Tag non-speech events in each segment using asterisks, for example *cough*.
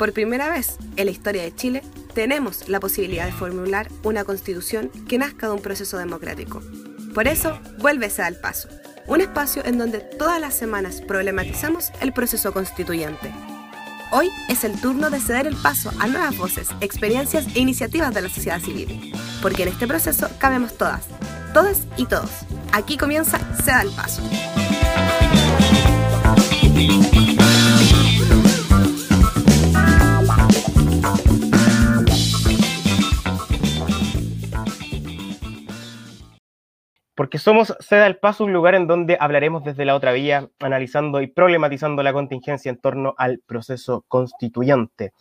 Por primera vez en la historia de Chile, tenemos la posibilidad de formular una constitución que nazca de un proceso democrático. Por eso, vuélvese al paso, un espacio en donde todas las semanas problematizamos el proceso constituyente. Hoy es el turno de ceder el paso a nuevas voces, experiencias e iniciativas de la sociedad civil, porque en este proceso cabemos todas, todas y todos. Aquí comienza Ceda el Paso. Porque somos Ceda el Paso, un lugar en donde hablaremos desde la otra vía, analizando y problematizando la contingencia en torno al proceso constituyente.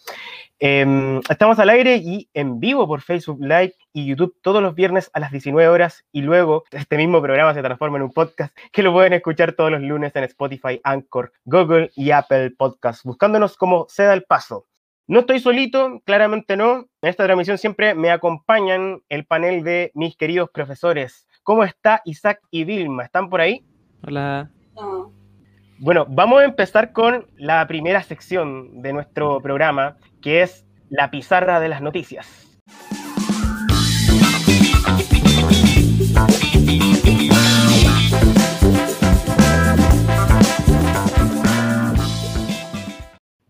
Em, estamos al aire y en vivo por Facebook Live y YouTube todos los viernes a las 19 horas y luego este mismo programa se transforma en un podcast que lo pueden escuchar todos los lunes en Spotify, Anchor, Google y Apple Podcasts, buscándonos como Ceda el Paso. No estoy solito, claramente no. En esta transmisión siempre me acompañan el panel de mis queridos profesores. ¿Cómo está Isaac y Vilma? ¿Están por ahí? Hola. Bueno, vamos a empezar con la primera sección de nuestro programa, que es la pizarra de las noticias.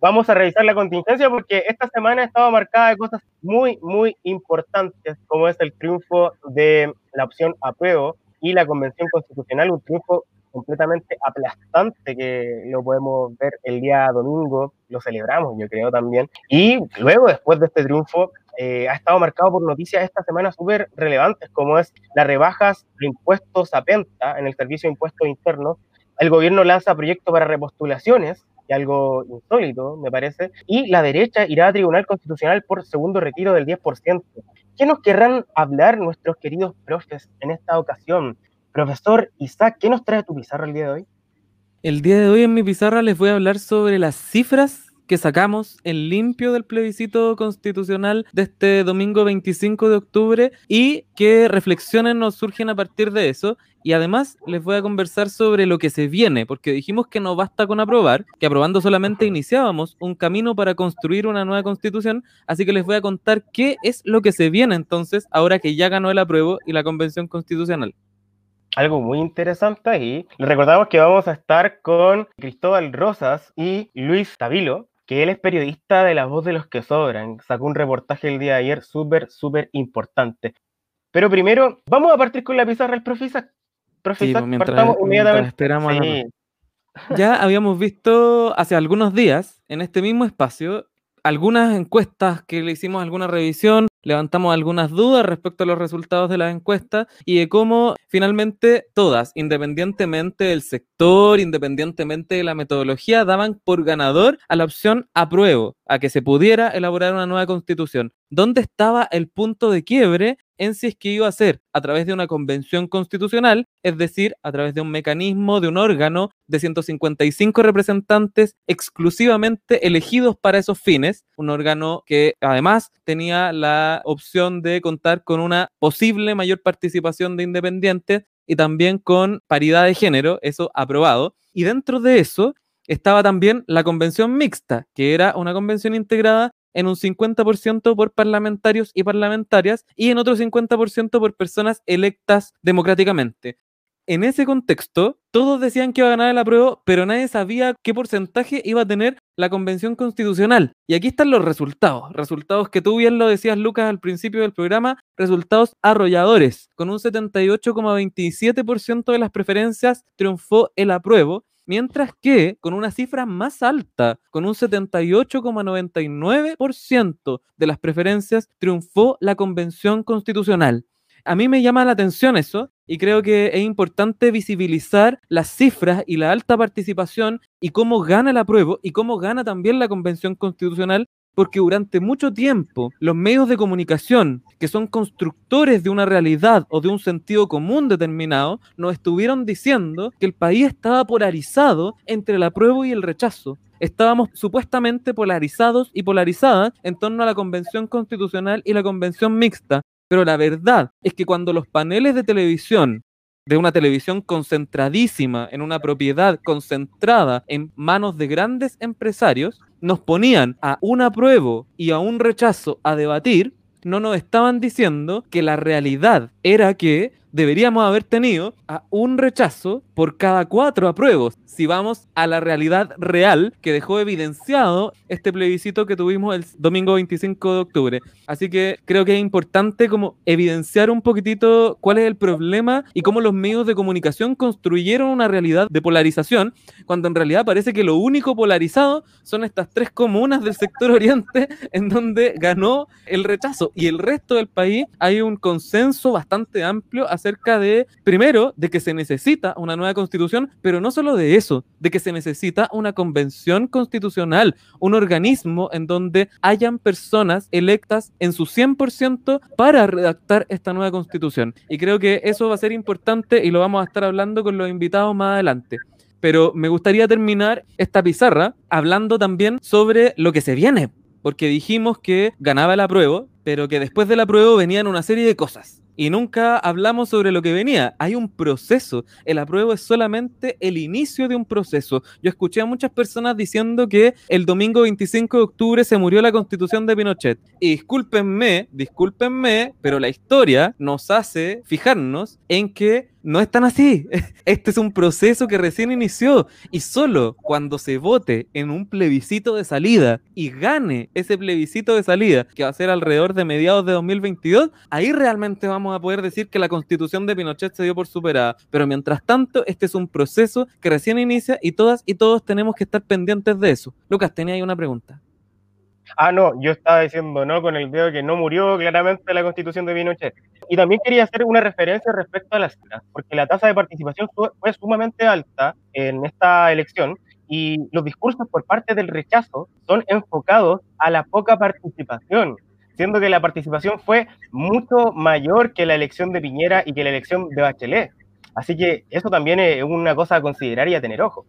Vamos a revisar la contingencia porque esta semana estaba marcada de cosas muy, muy importantes, como es el triunfo de la opción apruebo y la convención constitucional, un triunfo completamente aplastante que lo podemos ver el día domingo, lo celebramos yo creo también. Y luego, después de este triunfo, eh, ha estado marcado por noticias esta semana súper relevantes, como es las rebajas de impuestos a Penta en el Servicio de Impuestos Internos. El gobierno lanza proyectos para repostulaciones algo insólito, me parece, y la derecha irá a Tribunal Constitucional por segundo retiro del 10%. ¿Qué nos querrán hablar nuestros queridos profes en esta ocasión? Profesor Isaac, ¿qué nos trae tu pizarra el día de hoy? El día de hoy en mi pizarra les voy a hablar sobre las cifras que sacamos en limpio del plebiscito constitucional de este domingo 25 de octubre y qué reflexiones nos surgen a partir de eso. Y además les voy a conversar sobre lo que se viene, porque dijimos que no basta con aprobar, que aprobando solamente iniciábamos un camino para construir una nueva constitución, así que les voy a contar qué es lo que se viene entonces ahora que ya ganó el apruebo y la convención constitucional algo muy interesante ahí. Les recordamos que vamos a estar con Cristóbal Rosas y Luis Tabilo, que él es periodista de La Voz de los que Sobran. Sacó un reportaje el día de ayer súper, súper importante. Pero primero, vamos a partir con la pizarra del profesor. Profesor, sí, partamos inmediatamente. Esperamos *laughs* Ya habíamos visto hace algunos días en este mismo espacio algunas encuestas que le hicimos alguna revisión, levantamos algunas dudas respecto a los resultados de las encuestas y de cómo finalmente todas, independientemente del sector, independientemente de la metodología, daban por ganador a la opción apruebo, a que se pudiera elaborar una nueva constitución. ¿Dónde estaba el punto de quiebre en si es que iba a ser a través de una convención constitucional, es decir, a través de un mecanismo, de un órgano de 155 representantes exclusivamente elegidos para esos fines, un órgano que además tenía la opción de contar con una posible mayor participación de independientes y también con paridad de género, eso aprobado. Y dentro de eso estaba también la convención mixta, que era una convención integrada en un 50% por parlamentarios y parlamentarias y en otro 50% por personas electas democráticamente. En ese contexto, todos decían que iba a ganar el apruebo, pero nadie sabía qué porcentaje iba a tener la convención constitucional. Y aquí están los resultados. Resultados que tú bien lo decías, Lucas, al principio del programa, resultados arrolladores. Con un 78,27% de las preferencias triunfó el apruebo mientras que con una cifra más alta, con un 78,99% de las preferencias, triunfó la Convención Constitucional. A mí me llama la atención eso y creo que es importante visibilizar las cifras y la alta participación y cómo gana el apruebo y cómo gana también la Convención Constitucional porque durante mucho tiempo los medios de comunicación, que son constructores de una realidad o de un sentido común determinado, nos estuvieron diciendo que el país estaba polarizado entre el apruebo y el rechazo. Estábamos supuestamente polarizados y polarizadas en torno a la convención constitucional y la convención mixta. Pero la verdad es que cuando los paneles de televisión de una televisión concentradísima en una propiedad concentrada en manos de grandes empresarios, nos ponían a un apruebo y a un rechazo a debatir, no nos estaban diciendo que la realidad era que deberíamos haber tenido a un rechazo por cada cuatro apruebos, si vamos a la realidad real que dejó evidenciado este plebiscito que tuvimos el domingo 25 de octubre. Así que creo que es importante como evidenciar un poquitito cuál es el problema y cómo los medios de comunicación construyeron una realidad de polarización, cuando en realidad parece que lo único polarizado son estas tres comunas del sector oriente *laughs* en donde ganó el rechazo y el resto del país hay un consenso bastante amplio acerca de, primero, de que se necesita una nueva constitución, pero no solo de eso, de que se necesita una convención constitucional, un organismo en donde hayan personas electas en su 100% para redactar esta nueva constitución. Y creo que eso va a ser importante y lo vamos a estar hablando con los invitados más adelante pero me gustaría terminar esta pizarra hablando también sobre lo que se viene, porque dijimos que ganaba el apruebo, pero que después del apruebo venían una serie de cosas y nunca hablamos sobre lo que venía. Hay un proceso. El apruebo es solamente el inicio de un proceso. Yo escuché a muchas personas diciendo que el domingo 25 de octubre se murió la constitución de Pinochet. Y discúlpenme, discúlpenme, pero la historia nos hace fijarnos en que no es tan así. *laughs* Este es un proceso que recién inició y solo cuando se vote en un plebiscito de salida y gane ese plebiscito de salida, que va a ser alrededor de mediados de 2022, ahí realmente vamos a poder decir que la constitución de Pinochet se dio por superada. Pero mientras tanto, este es un proceso que recién inicia y todas y todos tenemos que estar pendientes de eso. Lucas, tenía ahí una pregunta. Ah, no, yo estaba diciendo, ¿no? Con el dedo que no murió claramente la constitución de Pinochet. Y también quería hacer una referencia respecto a las cifras, porque la tasa de participación fue, sumamente alta en esta elección y los discursos por parte del rechazo son enfocados a la poca participación, siendo que la participación fue mucho mayor que la elección de Piñera y que la elección de Bachelet. Así que eso también es una cosa a considerar y a tener ojo.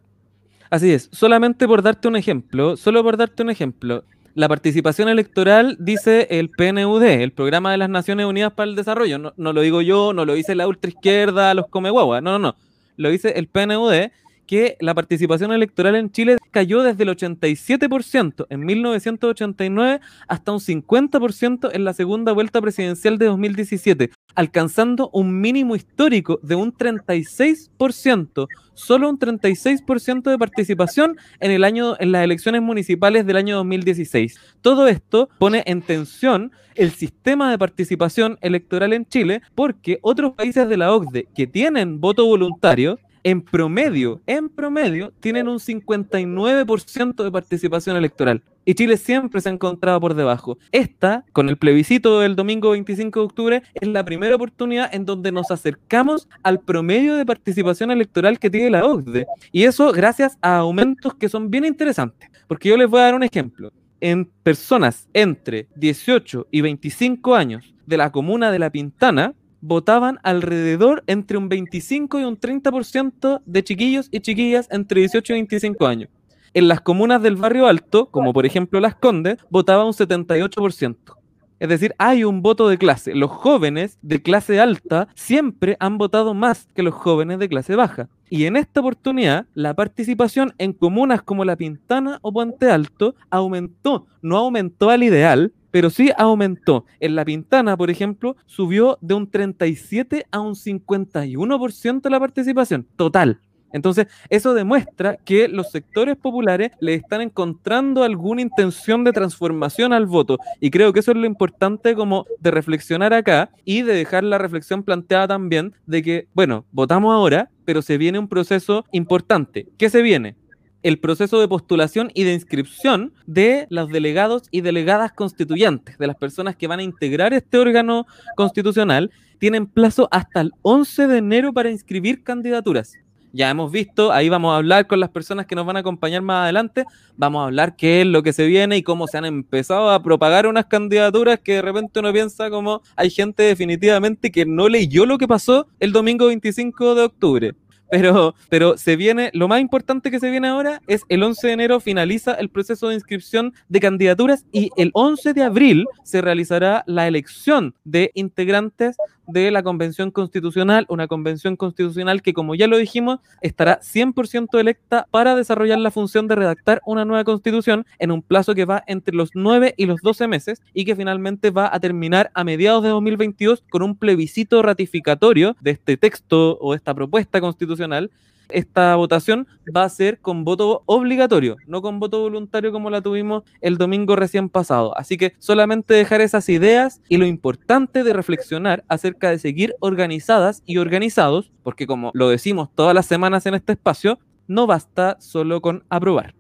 Así es, solamente por darte un ejemplo, solo por darte un ejemplo, la participación electoral dice el PNUD, el Programa de las Naciones Unidas para el Desarrollo. No, lo digo yo, no lo dice la ultraizquierda, los come no, no, no. Lo dice el PNUD, que la participación electoral en Chile cayó desde el 87% en 1989 hasta un 50% en la segunda vuelta presidencial de 2017, alcanzando un mínimo histórico de un 36%, solo un 36% de participación en el año en las elecciones municipales del año 2016. Todo esto pone en tensión el sistema de participación electoral en Chile porque otros países de la OCDE que tienen voto voluntario en promedio, en promedio, tienen un 59% de participación electoral. Y Chile siempre se ha encontrado por debajo. Esta, con el plebiscito del domingo 25 de octubre, es la primera oportunidad en donde nos acercamos al promedio de participación electoral que tiene la OCDE. Y eso gracias a aumentos que son bien interesantes. Porque yo les voy a dar un ejemplo. En personas entre 18 y 25 años de la comuna de La Pintana, votaban alrededor entre un 25 y un 30% de chiquillos y chiquillas entre 18 y 25 años. En las comunas del barrio alto, como por ejemplo Las Condes, votaba un 78%. Es decir, hay un voto de clase. Los jóvenes de clase alta siempre han votado más que los jóvenes de clase baja. Y en esta oportunidad, la participación en comunas como La Pintana o Puente Alto aumentó. No aumentó al ideal, pero sí aumentó. En La Pintana, por ejemplo, subió de un 37 a un 51% la participación total. Entonces, eso demuestra que los sectores populares le están encontrando alguna intención de transformación al voto. Y creo que eso es lo importante como de reflexionar acá y de dejar la reflexión planteada también de que, bueno, votamos ahora, pero se viene un proceso importante. ¿Qué se viene? el proceso de postulación y de inscripción de los delegados y delegadas constituyentes, de las personas que van a integrar este órgano constitucional, tienen plazo hasta el 11 de enero para inscribir candidaturas. Ya hemos visto, ahí vamos a hablar con las personas que nos van a acompañar más adelante, vamos a hablar qué es lo que se viene y cómo se han empezado a propagar unas candidaturas que de repente uno piensa como hay gente definitivamente que no leyó lo que pasó el domingo 25 de octubre. Pero, pero se viene, lo más importante que se viene ahora es el 11 de enero finaliza el proceso de inscripción de candidaturas y el 11 de abril se realizará la elección de integrantes de la convención constitucional, una convención constitucional que, como ya lo dijimos, estará 100% electa para desarrollar la función de redactar una nueva constitución en un plazo que va entre los 9 y los 12 meses y que finalmente va a terminar a mediados de 2022 con un plebiscito ratificatorio de este texto o esta propuesta constitucional esta votación va a ser con voto obligatorio, no con voto voluntario como la tuvimos el domingo recién pasado. Así que solamente dejar esas ideas y lo importante de reflexionar acerca de seguir organizadas y organizados, porque como lo decimos todas las semanas en este espacio, no basta solo con aprobar.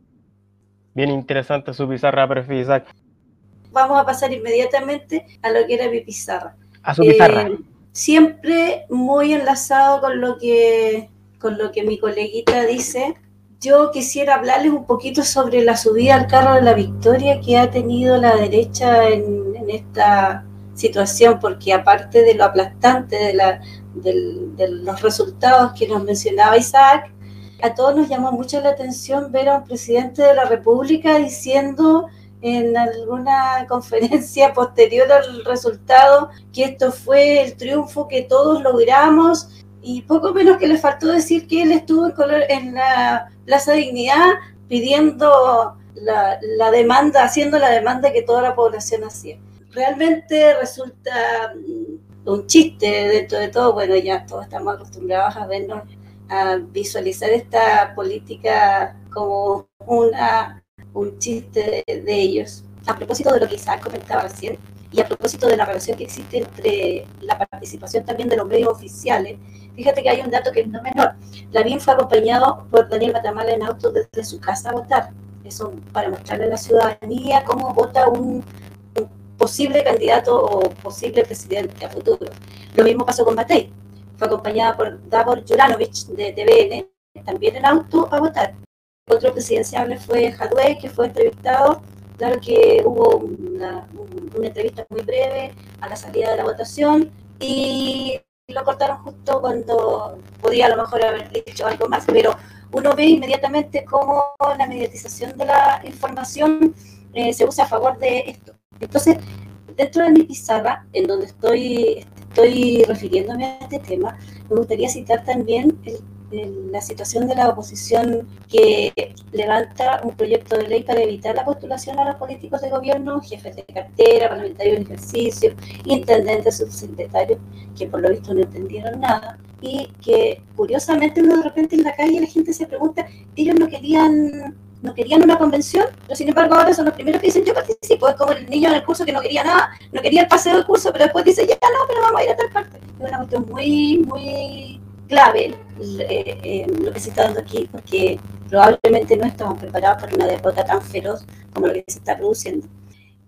Bien interesante su pizarra, profe Isaac. Vamos a pasar inmediatamente a lo que era mi pizarra. A su pizarra. Eh, siempre muy enlazado con lo que con lo que mi coleguita dice, yo quisiera hablarles un poquito sobre la subida al carro de la victoria que ha tenido la derecha en, esta situación, porque aparte de lo aplastante de, la, de, los resultados que nos mencionaba Isaac, a todos nos llamó mucho la atención ver a un presidente de la República diciendo en alguna *laughs* conferencia posterior al resultado que esto fue el triunfo que todos logramos y poco menos que le faltó decir que él estuvo en la Plaza Dignidad pidiendo la, demanda, haciendo la demanda que toda la población hacía. Realmente resulta mm, un chiste dentro de todo, bueno, ya todos estamos acostumbrados a vernos, a visualizar esta política como una, un chiste de, de ellos. A propósito de lo que Isaac comentaba recién, y a propósito de la relación que existe entre la participación también de los medios oficiales Fíjate que hay un dato que es no menor. Lavín fue acompañado por Daniel Matamala en auto desde su casa a votar. Eso para mostrarle a la ciudadanía cómo vota un, posible candidato o posible presidente a futuro. Lo mismo pasó con Matei. Fue acompañada por Davor Juranovic de TVN, también en auto a votar. Otro presidenciable fue Jadwe, que fue entrevistado. Claro que hubo una, entrevista muy breve a la salida de la votación y lo cortaron justo cuando podía a lo mejor haber dicho algo más, pero uno ve inmediatamente cómo la mediatización de la información eh, se usa a favor de esto. Entonces, dentro de mi pizarra, en donde estoy, estoy refiriéndome a este tema, me gustaría citar también el la situación de la oposición que levanta un proyecto de ley para evitar la postulación a los políticos de gobierno, jefes de cartera, parlamentarios en ejercicio, intendentes, subsecretarios, que por lo visto no entendieron nada y que curiosamente uno de repente en la calle la gente se pregunta, ellos no querían no querían una convención, pero sin embargo ahora son los primeros que dicen yo participo, es como el niño en el curso que no quería nada, no quería el paseo del curso, pero después dice ya no, pero vamos a ir a tal parte. Es una cuestión muy, muy clave eh, eh, lo que se está dando aquí, porque probablemente no estamos preparados para una derrota tan feroz como lo que se está produciendo.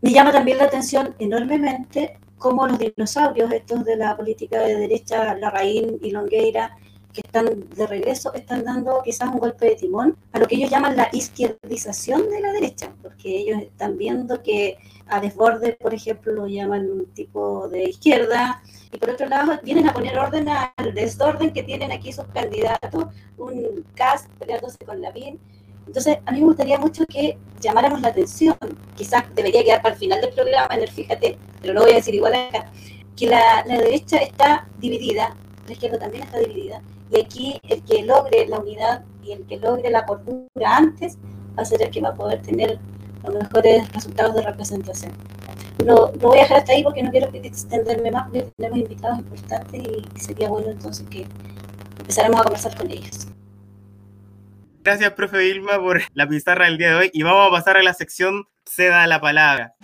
Me llama también la atención enormemente cómo los dinosaurios, estos de la política de derecha, Larraín y Longueira, que están de regreso, están dando quizás un golpe de timón a lo que ellos llaman la izquierdización de la derecha, porque ellos están viendo que a desborde, por ejemplo, lo llaman un tipo de izquierda, y por otro lado vienen a poner orden al desorden que tienen aquí sus candidatos, un cast peleándose con la BIN. Entonces, a mí me gustaría mucho que llamáramos la atención, quizás debería quedar para el final del programa, en el fíjate, pero lo voy a decir igual acá, que la, la derecha está dividida, la izquierda también está dividida, y aquí el que logre la unidad y el que logre la cordura antes va a ser el que va a poder tener los mejores resultados de representación. Lo, voy a dejar hasta ahí porque no quiero extenderme más, porque tenemos invitados importantes y sería bueno entonces que empezáramos a conversar con ellos. Gracias, profe Vilma, por la pizarra del día de hoy y vamos a pasar a la sección Ceda la palabra.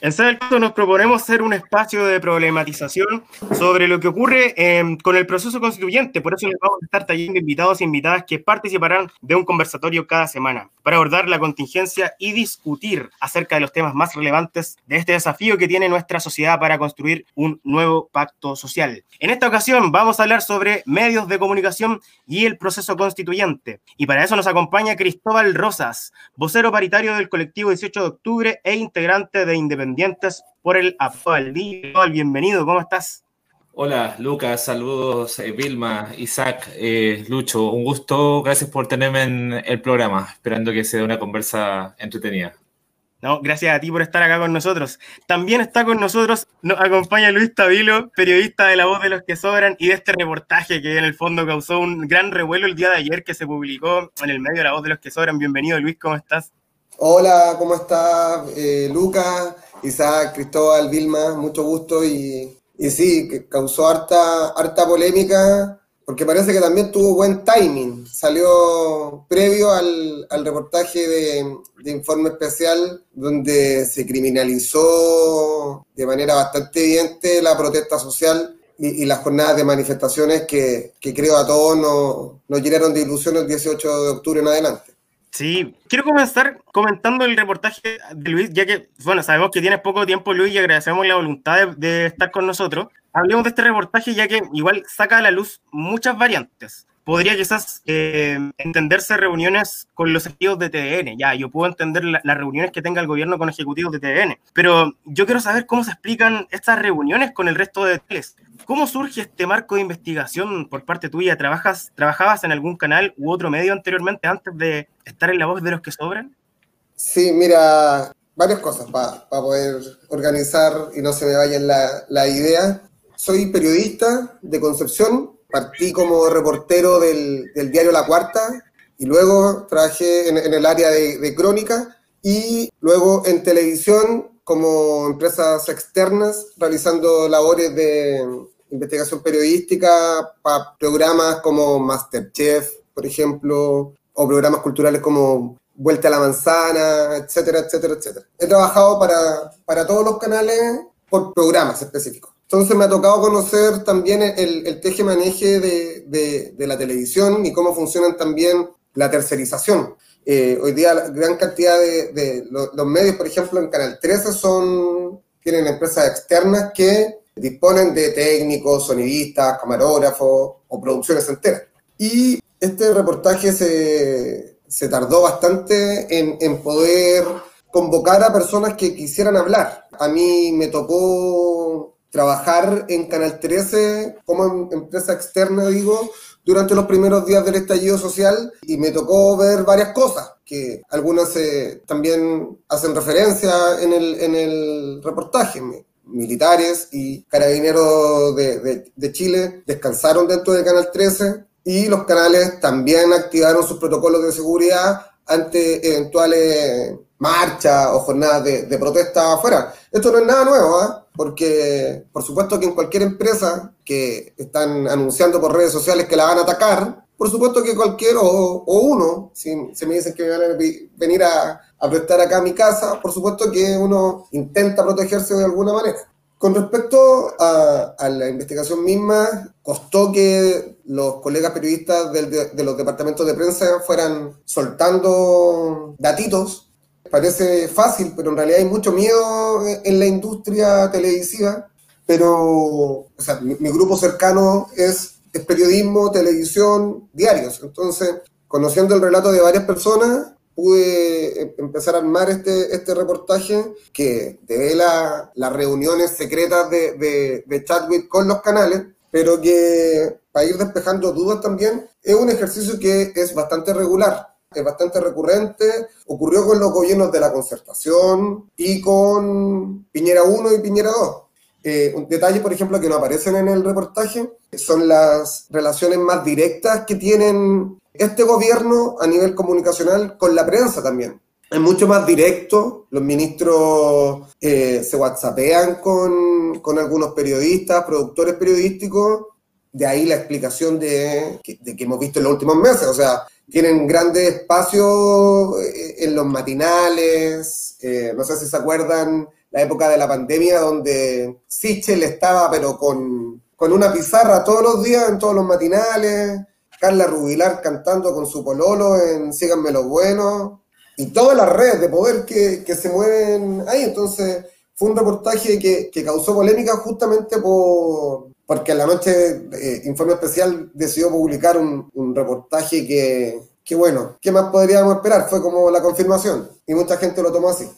En caso nos proponemos ser un espacio de problematización sobre lo que ocurre em, con el proceso constituyente. Por eso les vamos a estar trayendo invitados e invitadas que participarán de un conversatorio cada semana para abordar la contingencia y discutir acerca de los temas más relevantes de este desafío que tiene nuestra sociedad para construir un nuevo pacto social. En esta ocasión vamos a hablar sobre medios de comunicación y el proceso constituyente. Y para eso nos acompaña Cristóbal Rosas, vocero paritario del colectivo 18 de octubre e integrante de Independiente por el actual. Bienvenido, ¿cómo estás? Hola, Lucas, saludos, eh, Vilma, Isaac, eh, Lucho, un gusto, gracias por tenerme en el programa, esperando que sea una conversa entretenida. No, gracias a ti por estar acá con nosotros. También está con nosotros, nos acompaña Luis Tabilo, periodista de La Voz de los que Sobran y de este reportaje que en el fondo causó un gran revuelo el día de ayer que se publicó en el medio de La Voz de los que Sobran. Bienvenido Luis, ¿cómo estás? Hola, ¿cómo estás? Eh, Lucas, Isaac, Cristóbal, Vilma, mucho gusto y, y sí, que causó harta, harta polémica porque parece que también tuvo buen timing. Salió previo al, al reportaje de, de, informe especial donde se criminalizó de manera bastante evidente la protesta social y, las jornadas de manifestaciones que, que creo a todos nos, nos llenaron de ilusión el 18 de octubre en adelante. Sí, quiero comenzar comentando el reportaje de Luis, ya que, bueno, sabemos que tienes poco tiempo, Luis, y agradecemos la voluntad de, de estar con nosotros. Hablemos de este reportaje, ya que igual saca a la luz muchas variantes. Podría quizás eh, entenderse reuniones con los ejecutivos de TDN. Ya, yo puedo entender la, las reuniones que tenga el gobierno con ejecutivos de TDN, pero yo quiero saber cómo se explican estas reuniones con el resto de teles. ¿Cómo surge este marco de investigación por parte tuya? ¿Trabajas, ¿Trabajabas en algún canal u otro medio anteriormente antes de estar en la voz de los que sobran? Sí, mira, varias cosas para pa poder organizar y no se me vayan la, la idea. Soy periodista de Concepción, partí como reportero del, del, diario La Cuarta y luego trabajé en, en el área de, de, crónica y luego en televisión como empresas externas realizando labores de investigación periodística para programas como Masterchef, por ejemplo, o programas culturales como Vuelta a la Manzana, etcétera, etcétera, etcétera. He trabajado para, para todos los canales por programas específicos. Entonces me ha tocado conocer también el, el teje-maneje de, de, de, la televisión y cómo funcionan también la tercerización. Eh, hoy día gran cantidad de, de los, los, medios, por ejemplo, en Canal 13 son, tienen empresas externas que disponen de técnicos, sonidistas, camarógrafos o producciones enteras. Y este reportaje se, se tardó bastante en, en poder convocar a personas que quisieran hablar. A mí me tocó trabajar en Canal 13 como empresa externa, digo, durante los primeros días del estallido social y me tocó ver varias cosas, que algunas eh, también hacen referencia en el, en el reportaje. Militares y carabineros de, de, Chile descansaron dentro de Canal 13 y los canales también activaron sus protocolos de seguridad ante eventuales marchas o jornadas de, de protesta afuera. Esto no es nada nuevo, ¿eh? porque por supuesto que en cualquier empresa que están anunciando por redes sociales que la van a atacar, por supuesto que cualquier o, o uno, si se me dicen que me van a venir a, a prestar acá mi casa, por supuesto que uno intenta protegerse de alguna manera. Con respecto a, a, la investigación misma, costó que los colegas periodistas del, de, de, los departamentos de prensa fueran soltando datitos. Parece fácil, pero en realidad hay mucho miedo en la industria televisiva. Pero, o sea, mi, mi grupo cercano es, es periodismo, televisión, diarios. Entonces, conociendo el relato de varias personas, pude empezar a armar este, este reportaje que devela las reuniones secretas de, de, de Chadwick con los canales, pero que para ir despejando dudas también, es un ejercicio que es bastante regular, es bastante recurrente, ocurrió con los gobiernos de la concertación y con Piñera 1 y Piñera 2. Eh, un detalle, por ejemplo, que no aparecen en el reportaje, son las relaciones más directas que tienen este gobierno a nivel comunicacional con la prensa también. Es mucho más directo, los ministros eh, se whatsappean con, con, algunos periodistas, productores periodísticos, de ahí la explicación de, que hemos visto en los últimos meses, o sea, tienen grandes espacios eh, en los matinales, eh, no sé si se acuerdan la época de la pandemia donde Sichel estaba pero con, con una pizarra todos los días en todos los matinales, Carla Rubilar cantando con su pololo en Síganme los Buenos, y todas las redes de poder que, que se mueven ahí. Entonces, fue un reportaje que, que causó polémica justamente por, porque en la noche eh, Informe Especial decidió publicar un, un reportaje que, que, bueno, ¿qué más podríamos esperar? Fue como la confirmación, y mucha gente lo tomó así.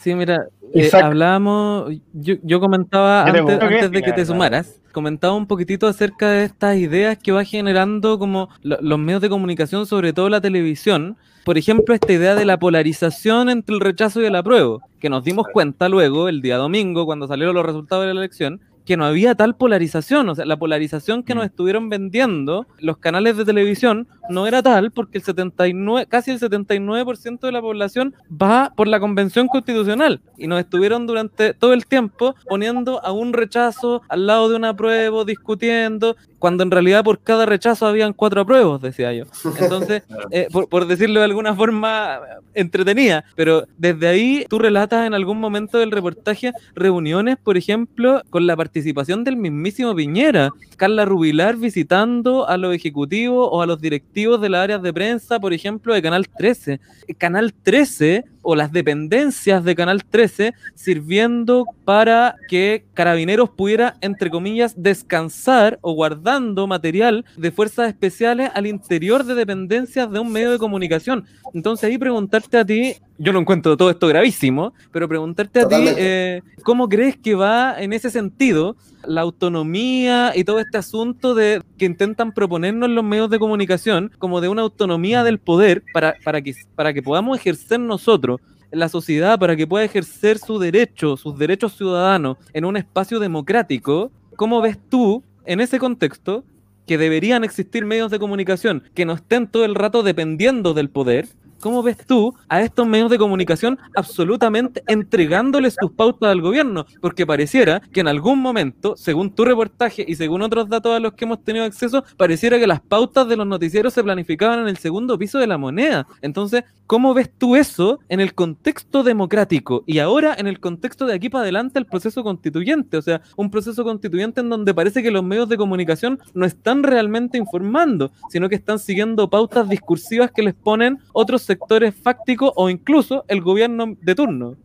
Sí, mira, eh, hablábamos, yo, yo comentaba antes, antes, de que te sumaras, comentaba un poquitito acerca de estas ideas que va generando como los medios de comunicación, sobre todo la televisión. Por ejemplo, esta idea de la polarización entre el rechazo y el apruebo, que nos dimos cuenta luego, el día domingo, cuando salieron los resultados de la elección, que no había tal polarización, o sea, la polarización que nos mm. estuvieron vendiendo los canales de televisión no era tal porque el 79, casi el 79% de la población va por la convención constitucional y nos estuvieron durante todo el tiempo poniendo a un rechazo al lado de un apruebo, discutiendo, cuando en realidad por cada rechazo habían cuatro apruebos, decía yo. Entonces, *laughs* eh, por, por, decirlo de alguna forma entretenida, pero desde ahí tú relatas en algún momento del reportaje reuniones, por ejemplo, con la participación del mismísimo Piñera, Carla Rubilar visitando a los ejecutivos o a los directivos de las áreas de prensa, por ejemplo, de Canal 13. Canal 13 o las dependencias de Canal 13 sirviendo para que Carabineros pudiera, entre comillas, descansar o guardando material de fuerzas especiales al interior de dependencias de un medio de comunicación. Entonces ahí preguntarte a ti, yo no encuentro todo esto gravísimo, pero preguntarte a ti, eh, ¿cómo crees que va en ese sentido la autonomía y todo este asunto de que intentan proponernos los medios de comunicación como de una autonomía del poder para, para, que, para que podamos ejercer nosotros la sociedad para que pueda ejercer su derecho, sus derechos ciudadanos en un espacio democrático, ¿cómo ves tú en ese contexto que deberían existir medios de comunicación que no estén todo el rato dependiendo del poder ¿Cómo ves tú a estos medios de comunicación absolutamente entregándoles sus pautas al gobierno? Porque pareciera que en algún momento, según tu reportaje y según otros datos a los que hemos tenido acceso, pareciera que las pautas de los noticieros se planificaban en el segundo piso de la moneda. Entonces, ¿cómo ves tú eso en el contexto democrático y ahora en el contexto de aquí para adelante el proceso constituyente? O sea, un proceso constituyente en donde parece que los medios de comunicación no están realmente informando, sino que están siguiendo pautas discursivas que les ponen otros sectores fácticos o incluso el gobierno de turno.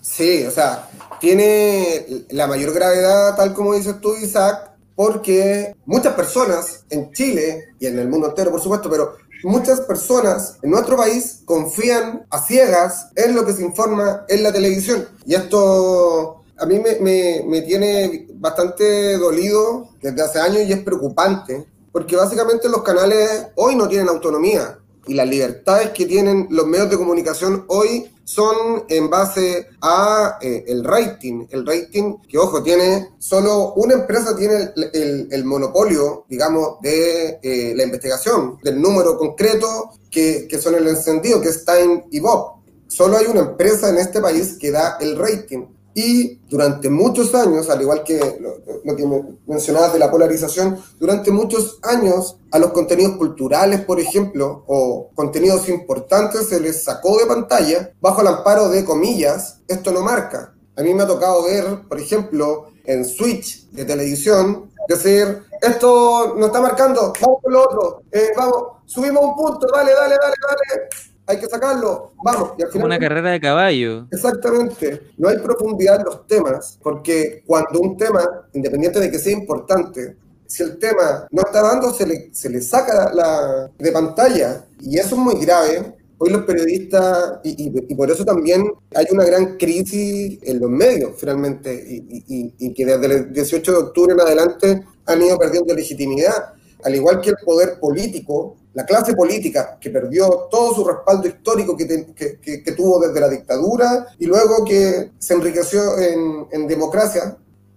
Sí, o sea, tiene la mayor gravedad, tal como dices tú, Isaac, porque muchas personas en Chile y en el mundo entero, por supuesto, pero muchas personas en nuestro país confían a ciegas en lo que se informa en la televisión. Y esto a mí me, me, me tiene bastante dolido desde hace años y es preocupante, porque básicamente los canales hoy no tienen autonomía y las libertades que tienen los medios de comunicación hoy son en base a eh, el rating, el rating que ojo tiene solo una empresa tiene el, monopolio, digamos, de eh, la investigación, del número concreto que, que, son el encendido, que es Time y Bob. Solo hay una empresa en este país que da el rating. Y durante muchos años, al igual que lo, que mencionabas de la polarización, durante muchos años a los contenidos culturales, por ejemplo, o contenidos importantes se les sacó de pantalla bajo el amparo de comillas, esto no marca. A mí me ha tocado ver, por ejemplo, en Switch de televisión, decir, esto no está marcando, vamos con lo otro, eh, vamos, subimos un punto, dale, dale, dale, dale hay que sacarlo, vamos. Y Como una carrera de caballo. Exactamente, no hay profundidad en los temas, porque cuando un tema, independiente de que sea importante, si el tema no está dando, se le, se le saca la, de pantalla, y eso es muy grave. Hoy los periodistas, y, y, por eso también hay una gran crisis en los medios, finalmente, y, y que desde el 18 de octubre en adelante han ido perdiendo legitimidad, al igual que el poder político, la clase política que perdió todo su respaldo histórico que, tuvo desde la dictadura y luego que se enriqueció en, democracia,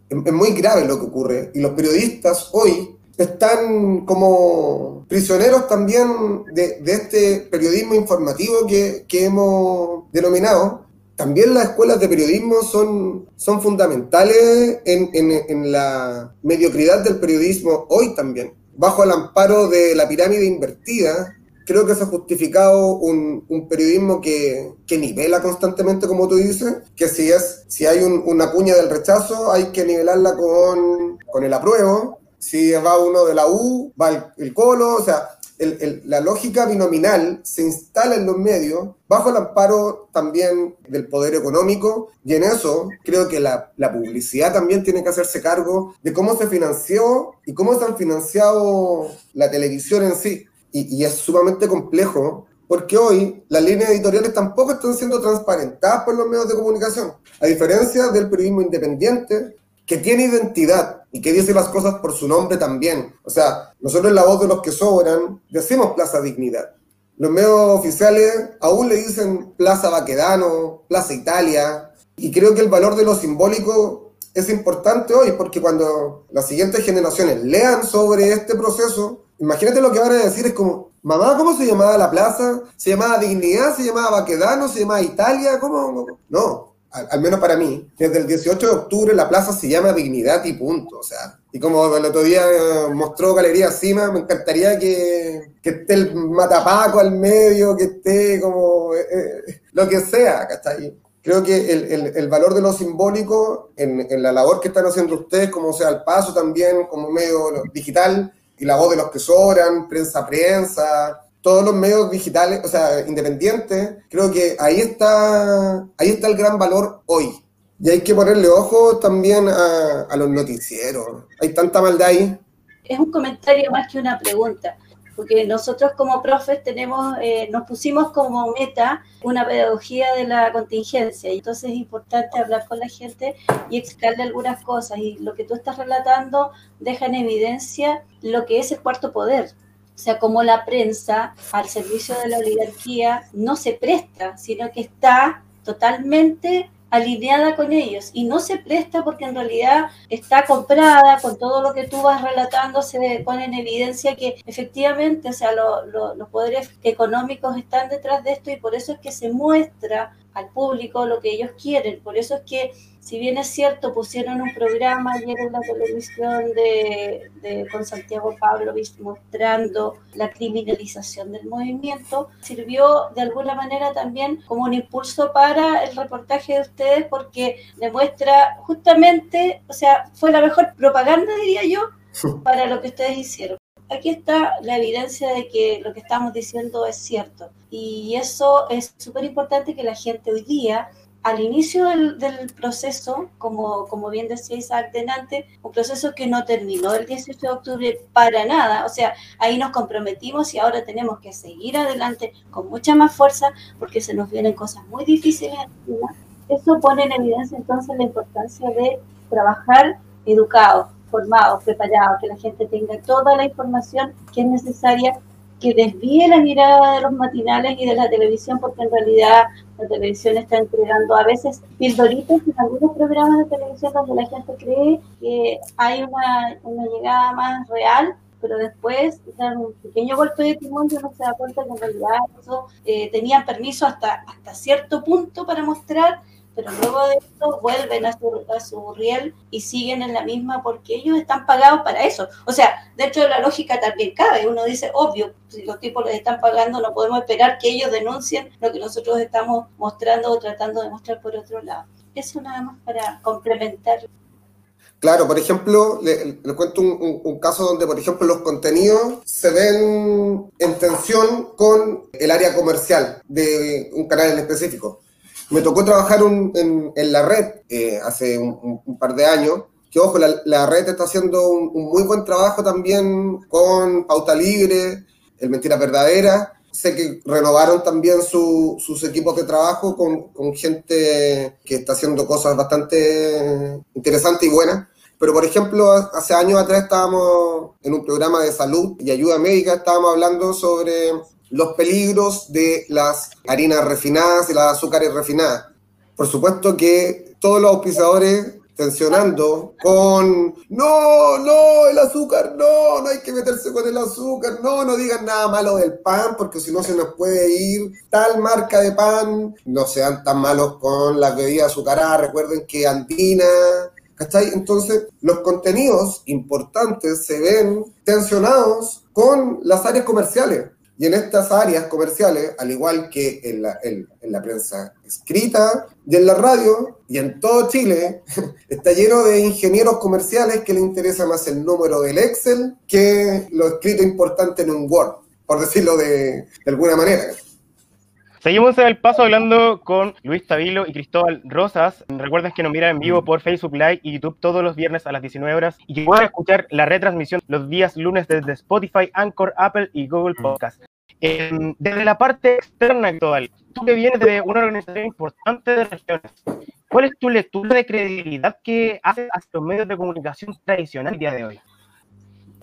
es, muy grave lo que ocurre. Y los periodistas hoy están como prisioneros también de, este periodismo informativo que, hemos denominado. También las escuelas de periodismo son, fundamentales en, en, en la mediocridad del periodismo hoy también bajo el amparo de la pirámide invertida, creo que se ha justificado un, un periodismo que, que, nivela constantemente, como tú dices, que si, es, si hay una cuña del rechazo, hay que nivelarla con, con el apruebo. Si va uno de la U, va el, el colo, o sea, la lógica binominal se instala en los medios bajo el amparo también del poder económico y en eso creo que la, publicidad también tiene que hacerse cargo de cómo se financió y cómo se han financiado la televisión en sí. Y, y es sumamente complejo porque hoy las líneas editoriales tampoco están siendo transparentadas por los medios de comunicación, a diferencia del periodismo independiente que tiene identidad y que dice las cosas por su nombre también. O sea, nosotros en la voz de los que sobran decimos Plaza Dignidad. Los medios oficiales aún le dicen Plaza Baquedano, Plaza Italia, y creo que el valor de lo simbólico es importante hoy, porque cuando las siguientes generaciones lean sobre este proceso, imagínate lo que van a decir, es como, mamá, ¿cómo se llamaba la plaza? ¿Se llamaba Dignidad? ¿Se llamaba Baquedano? ¿Se llamaba Italia? ¿Cómo? No, al, menos para mí, desde el 18 de octubre la plaza se llama Dignidad y punto. O sea, y como el otro día eh, mostró Galería Cima, me encantaría que, que esté el matapaco al medio, que esté como eh, eh, lo que sea, ¿cachai? Creo que el, el, valor de lo simbólico en, en, la labor que están haciendo ustedes, como sea el paso también, como medio digital, y la voz de los que sobran, prensa prensa, todos los medios digitales, o sea, independientes, creo que ahí está, ahí está el gran valor hoy. Y hay que ponerle ojo también a, los noticieros. Hay tanta maldad ahí. Es un comentario más que una pregunta, porque nosotros como profes tenemos, eh, nos pusimos como meta una pedagogía de la contingencia, y entonces es importante hablar con la gente y explicarle algunas cosas. Y lo que tú estás relatando deja en evidencia lo que es el cuarto poder o sea, como la prensa al servicio de la oligarquía no se presta, sino que está totalmente alineada con ellos. Y no se presta porque en realidad está comprada con todo lo que tú vas relatando se pone en evidencia que efectivamente o sea los poderes económicos están detrás de esto y por eso es que se muestra al público lo que ellos quieren. Por eso es que si bien es cierto, pusieron un programa ayer en la televisión de, con Santiago Pavlovich mostrando la criminalización del movimiento, sirvió de alguna manera también como un impulso para el reportaje de ustedes porque demuestra justamente, o sea, fue la mejor propaganda, diría yo, para lo que ustedes hicieron aquí está la evidencia de que lo que estamos diciendo es cierto. Y eso es súper importante que la gente hoy día al inicio del, proceso, como, como bien decía Isaac delante, un proceso que no terminó el 18 de octubre para nada. O sea, ahí nos comprometimos y ahora tenemos que seguir adelante con mucha más fuerza porque se nos vienen cosas muy difíciles. Eso pone en evidencia entonces la importancia de trabajar educados, formados, preparados, que la gente tenga toda la información que es necesaria que desvíe la mirada de los matinales y de la televisión, porque en realidad la televisión está entregando a veces pildoritas en algunos programas de televisión donde la gente cree que hay una, una llegada más real, pero después dan un pequeño golpe de timón y uno se da cuenta que en realidad eso eh, tenían permiso hasta, hasta cierto punto para mostrar pero luego de esto vuelven a su, a su riel y siguen en la misma porque ellos están pagados para eso. O sea, dentro de la lógica también cabe, uno dice, obvio, si los tipos les están pagando, no podemos esperar que ellos denuncien lo que nosotros estamos mostrando o tratando de mostrar por otro lado. Eso nada más para complementar. Claro, por ejemplo, les le cuento un, caso donde, por ejemplo, los contenidos se ven en tensión con el área comercial de un canal en específico. Me tocó trabajar en, la red eh, hace un, par de años, que ojo, la, red está haciendo un, muy buen trabajo también con Pauta Libre, el Mentira Verdadera. Sé que renovaron también sus equipos de trabajo con, con gente que está haciendo cosas bastante interesantes y buenas. Pero, por ejemplo, hace años atrás estábamos en un programa de salud y ayuda médica, estábamos hablando sobre los peligros de las harinas refinadas y las azúcares refinadas. Por supuesto que todos los auspiciadores tensionando con no, no, el azúcar, no, no hay que meterse con el azúcar, no, no digan nada malo del pan, porque si no se nos puede ir tal marca de pan, no sean tan malos con las bebidas azucaradas, recuerden que Andina, ¿cachai? Entonces, los contenidos importantes se ven tensionados con las áreas comerciales. Y en estas áreas comerciales, al igual que en la, en, la, prensa escrita y en la radio, y en todo Chile, *laughs* está lleno de ingenieros comerciales que le interesa más el número del Excel que lo escrito importante en un Word, por decirlo de, de alguna manera. Seguimos en el paso hablando con Luis Tabilo y Cristóbal Rosas. Recuerden que nos miran en vivo por Facebook Live y YouTube todos los viernes a las 19 horas y que pueden escuchar la retransmisión los días lunes desde Spotify, Anchor, Apple y Google Podcast. desde la parte externa, Cristóbal, tú que vienes de una organización importante de regiones, ¿Cuál es tu lectura de credibilidad que hace a los medios de comunicación tradicional el día de hoy?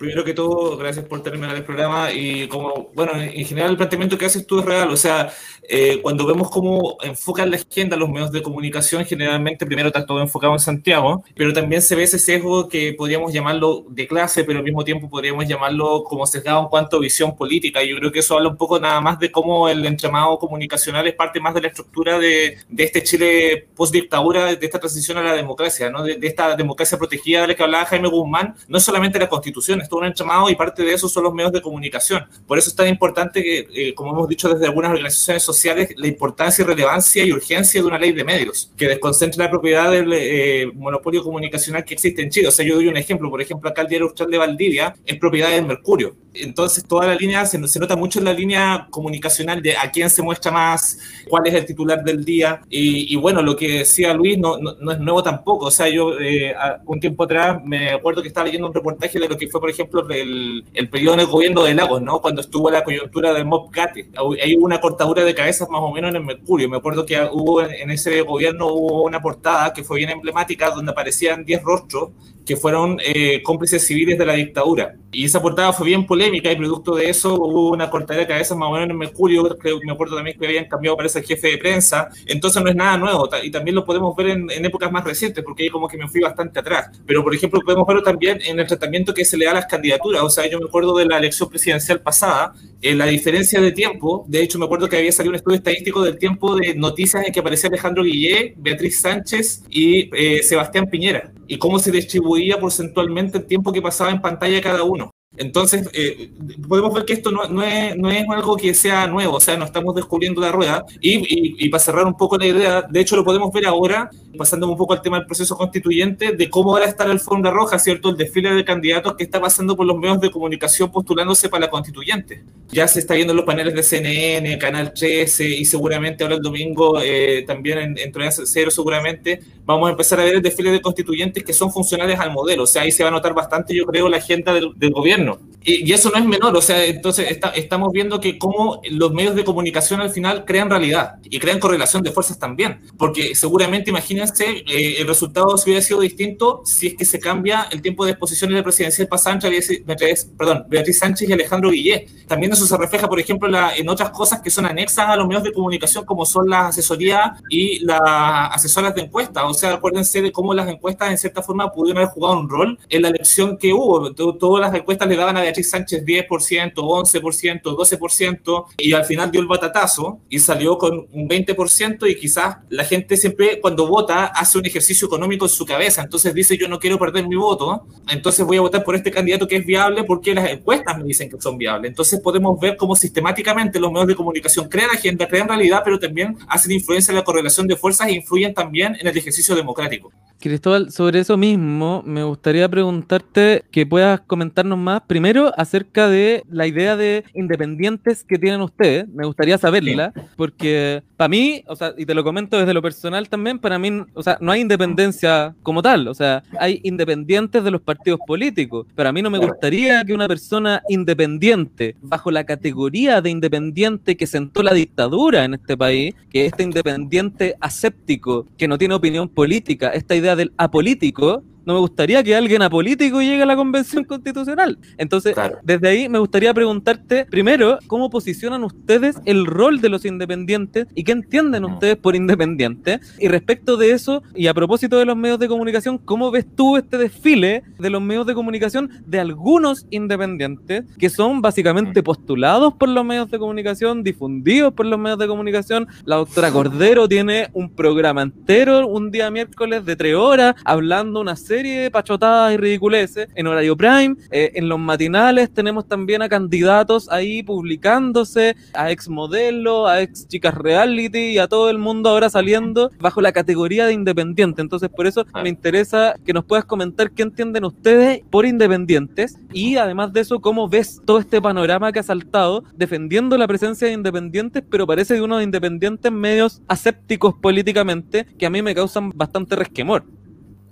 Primero que todo, gracias por terminar el programa y como, bueno, en general el planteamiento que haces tú es real, o sea, eh, cuando vemos cómo enfocan la agenda los medios de comunicación, generalmente primero está todo enfocado en Santiago, pero también se ve ese sesgo que podríamos llamarlo de clase, pero al mismo tiempo podríamos llamarlo como sesgado en cuanto a visión política. Yo creo que eso habla un poco nada más de cómo el entramado comunicacional es parte más de la estructura de, de este Chile post-dictadura, de esta transición a la democracia, ¿no? de, de esta democracia protegida de la que hablaba Jaime Guzmán, no solamente la constitución, todo un entramado y parte de eso son los medios de comunicación. Por eso es tan importante que, eh, como hemos dicho desde algunas organizaciones sociales, la importancia y relevancia y urgencia de una ley de medios, que desconcentre la propiedad del eh, monopolio comunicacional que existe en Chile. O sea, yo doy un ejemplo, por ejemplo, acá el diario Austral de Valdivia es propiedad del Mercurio. Entonces, toda la línea, se, se, nota mucho en la línea comunicacional de a quién se muestra más, cuál es el titular del día. Y, y bueno, lo que decía Luis no, no, no, es nuevo tampoco. O sea, yo eh, un tiempo atrás me acuerdo que estaba leyendo un reportaje de lo que fue, por ejemplo, el, el periodo en el gobierno de Lagos, ¿no? Cuando estuvo la coyuntura del Mob Gate. Hay una cortadura de cabezas más o menos en el Mercurio. Me acuerdo que hubo en ese gobierno hubo una portada que fue bien emblemática donde aparecían 10 rostros que fueron eh, cómplices civiles de la dictadura. Y esa portada fue bien polémica y producto de eso hubo una cortadera de cabezas más o menos en Mercurio, que me acuerdo también que habían cambiado para ese jefe de prensa, entonces no es nada nuevo y también lo podemos ver en, en, épocas más recientes porque ahí como que me fui bastante atrás. Pero por ejemplo podemos verlo también en el tratamiento que se le da a las candidaturas, o sea, yo me acuerdo de la elección presidencial pasada, en la diferencia de tiempo, de hecho me acuerdo que había salido un estudio estadístico del tiempo de noticias en que aparecía Alejandro Guillé, Beatriz Sánchez y eh, Sebastián Piñera, y cómo se distribuía porcentualmente el tiempo que pasaba en pantalla cada uno. Entonces, eh, podemos ver que esto no, no, es, no, es, algo que sea nuevo, o sea, no estamos descubriendo la rueda. Y, y, y, para cerrar un poco la idea, de hecho lo podemos ver ahora, pasando un poco al tema del proceso constituyente, de cómo ahora está la alfombra roja, ¿cierto? El desfile de candidatos que está pasando por los medios de comunicación postulándose para la constituyente. Ya se está viendo en los paneles de CNN, Canal 13 y seguramente ahora el domingo eh, también en, en Cero seguramente vamos a empezar a ver el desfile de constituyentes que son funcionales al modelo. O sea, ahí se va a notar bastante, yo creo, la agenda del, del gobierno. Y, y, eso no es menor, o sea, entonces está, estamos viendo que cómo los medios de comunicación al final crean realidad y crean correlación de fuerzas también, porque seguramente, imagínense, eh, el resultado si hubiera sido distinto si es que se cambia el tiempo de exposición en la presidencial pasada entre, perdón, Beatriz Sánchez y Alejandro Guillé. También eso se refleja, por ejemplo, la, en otras cosas que son anexas a los medios de comunicación, como son las asesorías y las asesoras de encuestas. O sea, acuérdense de cómo las encuestas, en cierta forma, pudieron haber jugado un rol en la elección que hubo. Todas las encuestas le daban a Beatriz Sánchez 10%, 11%, 12%, y al final dio el batatazo y salió con un 20%, y quizás la gente siempre cuando vota hace un ejercicio económico en su cabeza, entonces dice yo no quiero perder mi voto, entonces voy a votar por este candidato que es viable porque las encuestas me dicen que son viables. Entonces podemos ver cómo sistemáticamente los medios de comunicación crean agenda, crean realidad, pero también hacen influencia en la correlación de fuerzas e influyen también en el ejercicio democrático. Cristóbal, sobre eso mismo, me gustaría preguntarte que puedas comentarnos más, primero, acerca de la idea de independientes que tienen ustedes. Me gustaría saberla, porque para mí, o sea, y te lo comento desde lo personal también, para mí, o sea, no hay independencia como tal, o sea, hay independientes de los partidos políticos, pero a mí no me gustaría que una persona independiente, bajo la categoría de independiente que sentó la dictadura en este país, que este independiente aséptico, que no tiene opinión política, esta idea del apolítico, no me gustaría que alguien apolítico llegue a la convención constitucional. Entonces, claro. desde ahí me gustaría preguntarte, primero, ¿cómo posicionan ustedes el rol de los independientes y qué entienden ustedes por independiente? Y respecto de eso, y a propósito de los medios de comunicación, ¿cómo ves tú este desfile de los medios de comunicación de algunos independientes que son básicamente postulados por los medios de comunicación, difundidos por los medios de comunicación? La doctora Cordero tiene un programa entero un día miércoles de tres horas hablando una serie de pachotadas y ridiculeces en horario prime. Eh, en los matinales tenemos también a candidatos ahí publicándose, a ex modelo, a ex chicas reality y a todo el mundo ahora saliendo bajo la categoría de independiente. Entonces, por eso me interesa que nos puedas comentar qué entienden ustedes por independientes y además de eso, cómo ves todo este panorama que ha saltado defendiendo la presencia de independientes, pero parece de unos independientes medios asépticos políticamente que a mí me causan bastante resquemor.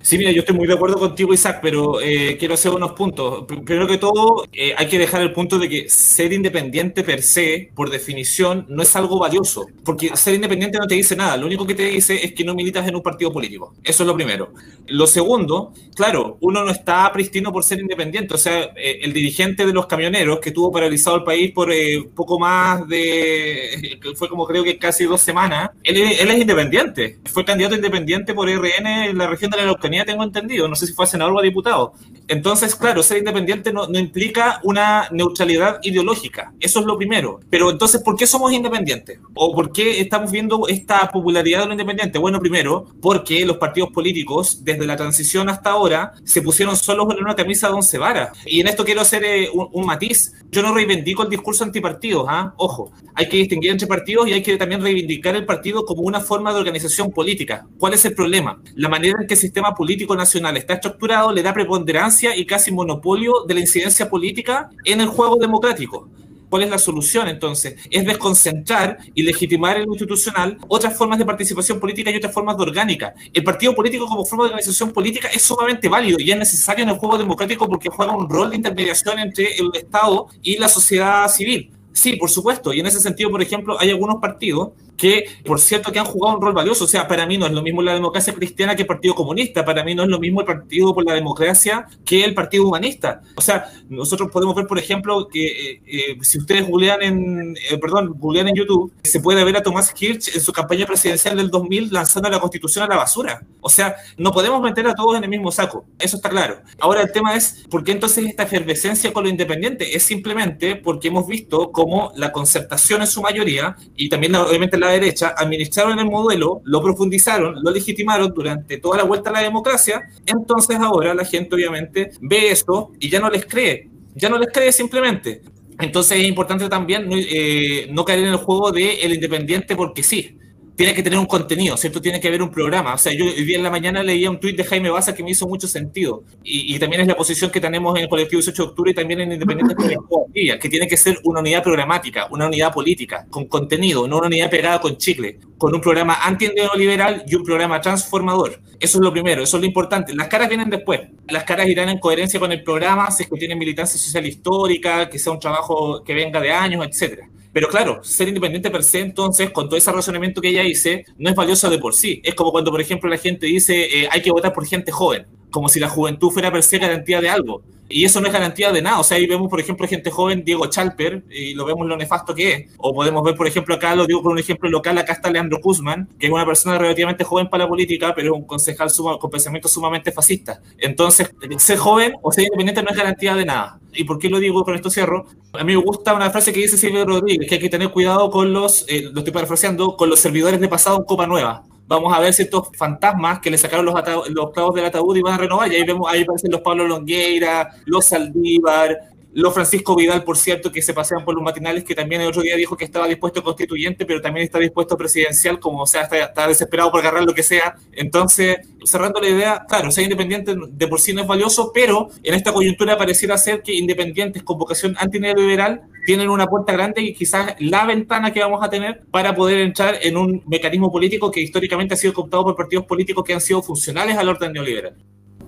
Sí, mira, yo estoy muy de acuerdo contigo, Isaac, pero eh, quiero hacer unos puntos. Primero que todo, eh, hay que dejar el punto de que ser independiente per se, por definición, no es algo valioso, porque ser independiente no te dice nada, lo único que te dice es que no militas en un partido político. Eso es lo primero. Lo segundo, claro, uno no está pristino por ser independiente, o sea, eh, el dirigente de los camioneros que tuvo paralizado el país por poco más de, *laughs* fue como creo que casi dos semanas, él, él, es independiente, fue candidato independiente por RN en la región de la tengo entendido, no sé si fue senador o diputado. Entonces, claro, ser independiente no, no, implica una neutralidad ideológica, eso es lo primero. Pero entonces, ¿por qué somos independientes? ¿O por qué estamos viendo esta popularidad de lo independiente? Bueno, primero, porque los partidos políticos, desde la transición hasta ahora, se pusieron solos en una camisa de once varas. Y en esto quiero hacer eh, un, matiz. Yo no reivindico el discurso antipartidos, ¿ah? Ojo, hay que distinguir entre partidos y hay que también reivindicar el partido como una forma de organización política. ¿Cuál es el problema? La manera en que el sistema político nacional está estructurado le da preponderancia y casi monopolio de la incidencia política en el juego democrático. ¿Cuál es la solución entonces? Es desconcentrar y legitimar en lo institucional otras formas de participación política y otras formas de orgánica. El partido político como forma de organización política es sumamente válido y es necesario en el juego democrático porque juega un rol de intermediación entre el Estado y la sociedad civil. Sí, por supuesto. Y en ese sentido, por ejemplo, hay algunos partidos que, por cierto, que han jugado un rol valioso. O sea, para mí no es lo mismo la democracia cristiana que el Partido Comunista. Para mí no es lo mismo el Partido por la Democracia que el Partido Humanista. O sea, nosotros podemos ver, por ejemplo, que eh, eh, si ustedes googlean en, eh, perdón, googlean en YouTube, se puede ver a Tomás Hirsch en su campaña presidencial del 2000 lanzando la Constitución a la basura. O sea, no podemos meter a todos en el mismo saco. Eso está claro. Ahora el tema es, ¿por qué entonces esta efervescencia con lo independiente? Es simplemente porque hemos visto cómo la concertación en su mayoría y también obviamente la derecha administraron el modelo, lo profundizaron, lo legitimaron durante toda la vuelta a la democracia, entonces ahora la gente obviamente ve esto y ya no les cree, ya no les cree simplemente. Entonces es importante también eh, no caer en el juego de el independiente porque sí tiene que tener un contenido, ¿cierto? Tiene que haber un programa. O sea, yo hoy día en la mañana leía un tuit de Jaime Baza que me hizo mucho sentido. Y, también es la posición que tenemos en el colectivo 18 de octubre y también en Independientes *laughs* que tiene que ser una unidad programática, una unidad política, con contenido, no una unidad pegada con chicle, con un programa anti-neoliberal y un programa transformador. Eso es lo primero, eso es lo importante. Las caras vienen después. Las caras irán en coherencia con el programa, si es que tienen militancia social histórica, que sea un trabajo que venga de años, etcétera. Pero claro, ser independiente per se, entonces, con todo ese razonamiento que ella dice, no es valioso de por sí. Es como cuando, por ejemplo, la gente dice, eh, hay que votar por gente joven, como si la juventud fuera per se garantía de algo. Y eso no es garantía de nada. O sea, ahí vemos, por ejemplo, gente joven, Diego Chalper, y lo vemos lo nefasto que es. O podemos ver, por ejemplo, acá, lo digo por un ejemplo local, acá está Leandro Kuzman, que es una persona relativamente joven para la política, pero es un concejal con pensamiento sumamente fascista. Entonces, ser joven o ser independiente no es garantía de nada. ¿Y por qué lo digo con esto cierro? A mí me gusta una frase que dice Silvio Rodríguez, que hay que tener cuidado con los, eh, lo estoy parafraseando, con los servidores de pasado en Copa Nueva vamos a ver ciertos fantasmas que le sacaron los, los clavos del ataúd y van a renovar. Y ahí vemos, ahí aparecen los Pablo Longueira, los Saldívar, los Francisco Vidal, por cierto, que se pasean por los matinales, que también el otro día dijo que estaba dispuesto a constituyente, pero también está dispuesto a presidencial, como sea, está, desesperado por agarrar lo que sea. Entonces, cerrando la idea, claro, ser independiente de por sí no es valioso, pero en esta coyuntura pareciera ser que independientes con vocación antineoliberal tienen una puerta grande y quizás la ventana que vamos a tener para poder entrar en un mecanismo político que históricamente ha sido cooptado por partidos políticos que han sido funcionales al orden neoliberal.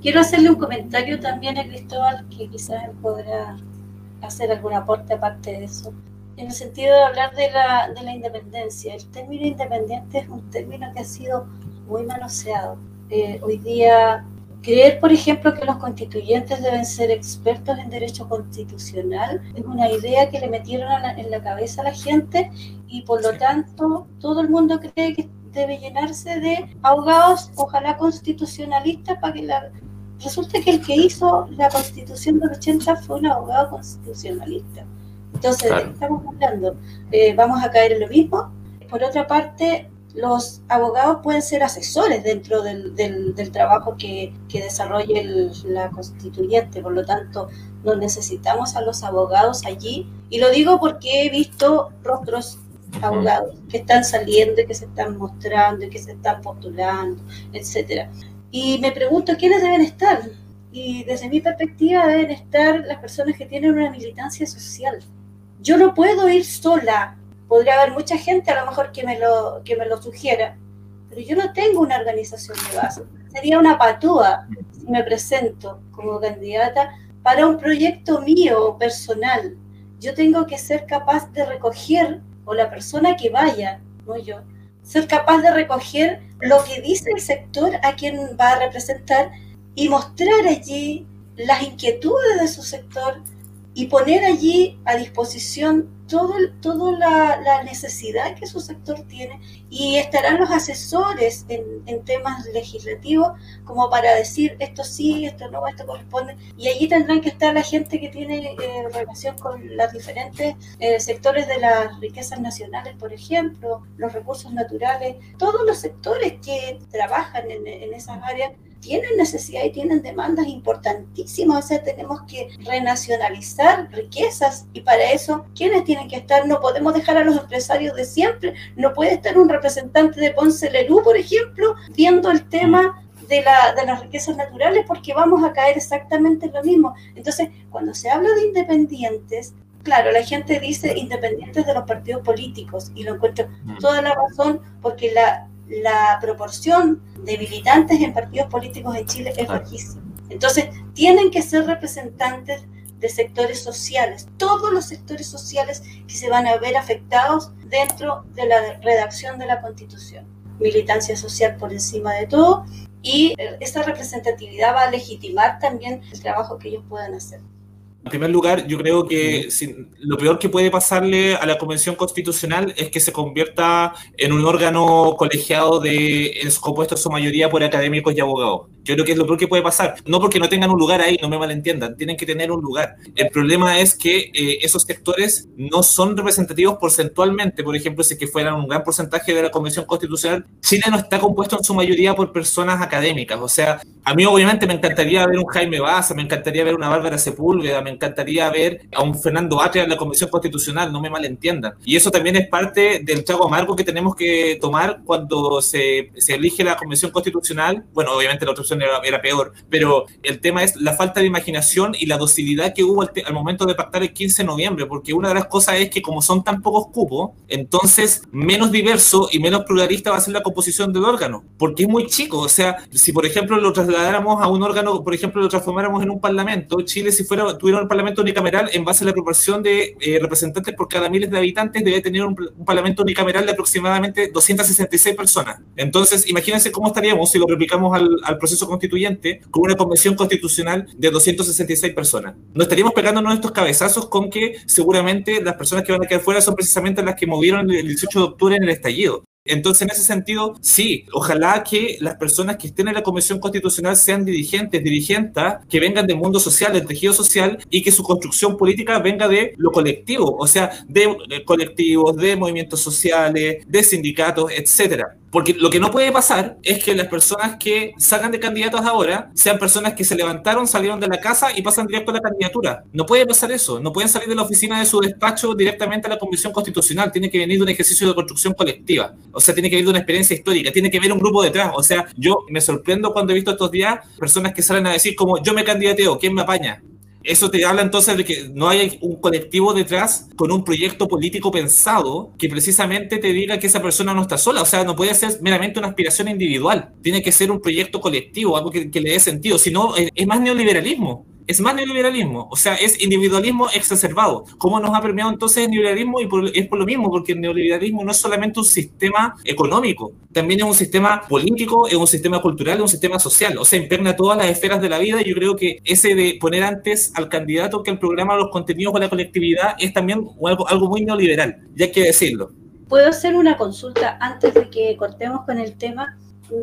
Quiero hacerle un comentario también a Cristóbal que quizás podrá hacer algún aporte aparte de eso. En el sentido de hablar de la, de la independencia, el término independiente es un término que ha sido muy manoseado. Eh, hoy día, creer, por ejemplo, que los constituyentes deben ser expertos en derecho constitucional es una idea que le metieron en la cabeza a la gente y por lo tanto todo el mundo cree que debe llenarse de abogados, ojalá constitucionalistas, para que la, resulta que el que hizo la constitución del 80 fue un abogado constitucionalista. Entonces, estamos hablando? Eh, vamos a caer en lo mismo. Por otra parte, los abogados pueden ser asesores dentro del, del, trabajo que, que desarrolle la constituyente, por lo tanto, no necesitamos a los abogados allí. Y lo digo porque he visto rostros abogados que están saliendo, que se están mostrando, que se están postulando, etcétera. Y me pregunto quiénes deben estar. Y desde mi perspectiva deben estar las personas que tienen una militancia social. Yo no puedo ir sola. Podría haber mucha gente a lo mejor que me lo, que me lo sugiera. pero yo no tengo una organización de base. Sería una patúa si me presento como candidata para un proyecto mío personal. Yo tengo que ser capaz de recoger, o la persona que vaya, no yo, ser capaz de recoger lo que dice el sector a quien va a representar y mostrar allí las inquietudes de su sector y poner allí a disposición todo, toda la, necesidad que su sector tiene y estarán los asesores en, temas legislativos como para decir esto sí, esto no, esto corresponde y allí tendrán que estar la gente que tiene eh, relación con los diferentes eh, sectores de las riquezas nacionales, por ejemplo, los recursos naturales, todos los sectores que trabajan en, en esas áreas tienen necesidad y tienen demandas importantísimas, o sea, tenemos que renacionalizar riquezas y para eso, ¿quiénes tienen que estar? No podemos dejar a los empresarios de siempre, no puede estar un representante de Ponce Lerú, por ejemplo, viendo el tema de, la, de, las riquezas naturales porque vamos a caer exactamente en lo mismo. Entonces, cuando se habla de independientes, claro, la gente dice independientes de los partidos políticos y lo encuentro mm. toda la razón porque la, la proporción de militantes en partidos políticos en Chile es bajísima. Entonces, tienen que ser representantes de sectores sociales, todos los sectores sociales que se van a ver afectados dentro de la redacción de la Constitución. Militancia social por encima de todo y esa representatividad va a legitimar también el trabajo que ellos puedan hacer. En primer lugar, yo creo que lo peor que puede pasarle a la Convención Constitucional es que se convierta en un órgano colegiado de, compuesto en su mayoría por académicos y abogados. Yo creo que es lo peor que puede pasar. No porque no tengan un lugar ahí, no me malentiendan, tienen que tener un lugar. El problema es que eh, esos sectores no son representativos porcentualmente. Por ejemplo, si que fueran un gran porcentaje de la Convención Constitucional, Chile no está compuesto en su mayoría por personas académicas. O sea, a mí obviamente me encantaría ver un Jaime Baza, me encantaría ver una Bárbara Sepúlveda, me encantaría ver a un Fernando Atria en la Convención Constitucional, no me malentiendan. Y eso también es parte del trago amargo que tenemos que tomar cuando se, se elige la Convención Constitucional. Bueno, obviamente la otra era, peor, pero el tema es la falta de imaginación y la docilidad que hubo al, al, momento de pactar el 15 de noviembre, porque una de las cosas es que como son tan pocos cupos, entonces menos diverso y menos pluralista va a ser la composición del órgano, porque es muy chico. O sea, si por ejemplo lo trasladáramos a un órgano, por ejemplo, lo transformáramos en un parlamento, Chile si fuera tuviera un parlamento unicameral en base a la proporción de eh, representantes por cada miles de habitantes, debe tener un, parlamento unicameral de aproximadamente 266 personas. Entonces, imagínense cómo estaríamos si lo replicamos al, al, proceso constituyente con una convención constitucional de 266 personas. No estaríamos pegándonos estos cabezazos con que seguramente las personas que van a quedar fuera son precisamente las que movieron el 18 de octubre en el estallido. Entonces, en ese sentido, sí, ojalá que las personas que estén en la Comisión Constitucional sean dirigentes, dirigentes, que vengan del mundo social, del tejido social, y que su construcción política venga de lo colectivo, o sea, de, de colectivos, de movimientos sociales, de sindicatos, etcétera. Porque lo que no puede pasar es que las personas que salgan de candidatos ahora sean personas que se levantaron, salieron de la casa y pasan directo a la candidatura. No puede pasar eso. No pueden salir de la oficina de su despacho directamente a la Convención Constitucional. Tiene que venir de un ejercicio de construcción colectiva. O sea, tiene que venir de una experiencia histórica. Tiene que haber un grupo detrás. O sea, yo me sorprendo cuando he visto estos días personas que salen a decir como yo me candidateo, ¿quién me apaña? Eso te habla entonces de que no hay un colectivo detrás con un proyecto político pensado que precisamente te diga que esa persona no está sola. O sea, no puede ser meramente una aspiración individual. Tiene que ser un proyecto colectivo, algo que, le dé sentido. Si no, es más neoliberalismo es más neoliberalismo, o sea, es individualismo exacerbado. ¿Cómo nos ha permeado entonces el neoliberalismo? Y es por lo mismo, porque el neoliberalismo no es solamente un sistema económico, también es un sistema político, es un sistema cultural, es un sistema social, o sea, impregna todas las esferas de la vida y yo creo que ese de poner antes al candidato que el programa los contenidos o la colectividad es también algo, algo muy neoliberal, ya hay que decirlo. ¿Puedo hacer una consulta antes de que cortemos con el tema?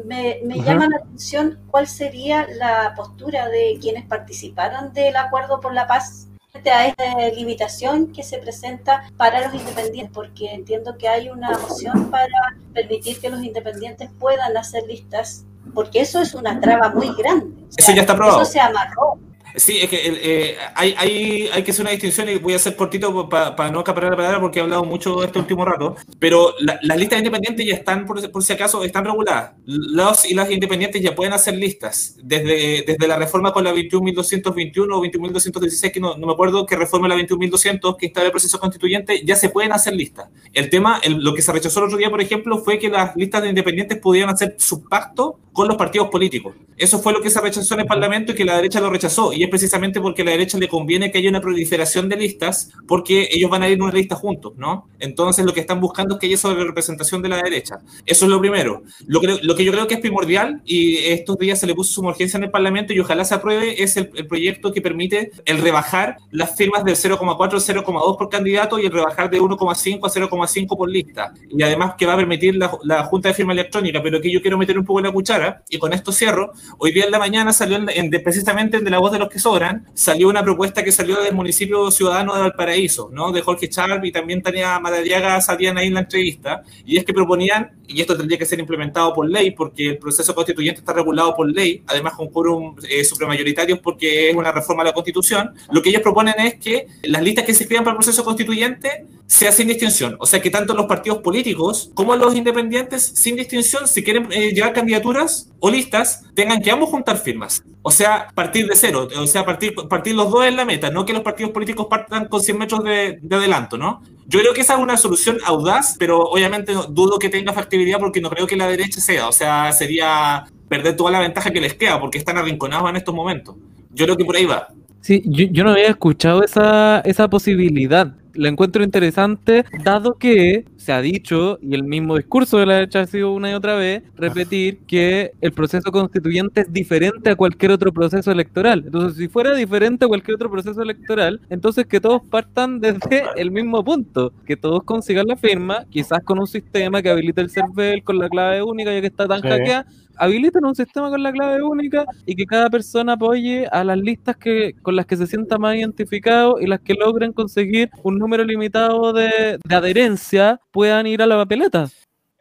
Me, llama la atención cuál sería la postura de quienes participaron del acuerdo por la paz frente a esta limitación que se presenta para los independientes, porque entiendo que hay una moción para permitir que los independientes puedan hacer listas, porque eso es una traba muy grande. eso ya está aprobado. Eso se amarró. Sí, es que eh, hay, hay, hay, que hacer una distinción y voy a hacer cortito para no acaparar la palabra porque he hablado mucho este último rato, pero las listas independientes ya están, por, por, si acaso, están reguladas. Los y las independientes ya pueden hacer listas desde, desde la reforma con la 21.221 o 21.216, que no, no, me acuerdo que reforma la 21.200 que está el proceso constituyente, ya se pueden hacer listas. El tema, lo que se rechazó el otro día, por ejemplo, fue que las listas de independientes pudieran hacer su pacto con los partidos políticos. Eso fue lo que se rechazó en el Parlamento y que la derecha lo rechazó. Y es precisamente porque a la derecha le conviene que haya una proliferación de listas, porque ellos van a ir en una lista juntos, ¿no? Entonces lo que están buscando es que haya esa representación de la derecha. Eso es lo primero. Lo que, lo que yo creo que es primordial, y estos días se le puso su urgencia en el Parlamento y ojalá se apruebe, es el, el proyecto que permite el rebajar las firmas del 0,4 al 0,2 por candidato y el rebajar de 1,5 a 0,5 por lista. Y además que va a permitir la, la Junta de Firma Electrónica, pero que yo quiero meter un poco la cuchara, y con esto cierro, hoy día en la mañana salió en, precisamente en De la Voz de los que Sobran, salió una propuesta que salió del municipio ciudadano de Valparaíso, ¿no? De Jorge Charp y también Tania Madariaga salían ahí en la entrevista, y es que proponían, y esto tendría que ser implementado por ley, porque el proceso constituyente está regulado por ley, además con quórum eh, supramayoritarios porque es una reforma a la Constitución, lo que ellos proponen es que las listas que se escriban para el proceso constituyente sea sin distinción, o sea que tanto los partidos políticos como los independientes, sin distinción, si quieren eh, llevar candidaturas o listas, tengan que ambos juntar firmas. O sea, partir de cero, o sea, partir, partir los dos en la meta, no que los partidos políticos partan con 100 metros de, de adelanto, ¿no? Yo creo que esa es una solución audaz, pero obviamente dudo que tenga factibilidad porque no creo que la derecha sea, o sea, sería perder toda la ventaja que les queda porque están arrinconados en estos momentos. Yo creo que por ahí va. Sí, yo, yo no había escuchado esa, esa posibilidad lo encuentro interesante, dado que se ha dicho, y el mismo discurso de la derecha ha sido una y otra vez, repetir que el proceso constituyente es diferente a cualquier otro proceso electoral. Entonces, si fuera diferente a cualquier otro proceso electoral, entonces que todos partan desde el mismo punto, que todos consigan la firma, quizás con un sistema que habilite el CERVEL con la clave única, ya que está tan hackeada, habiliten un sistema con la clave única y que cada persona apoye a las listas que con las que se sienta más identificado y las que logren conseguir un número limitado de, de adherencia puedan ir a la papeleta.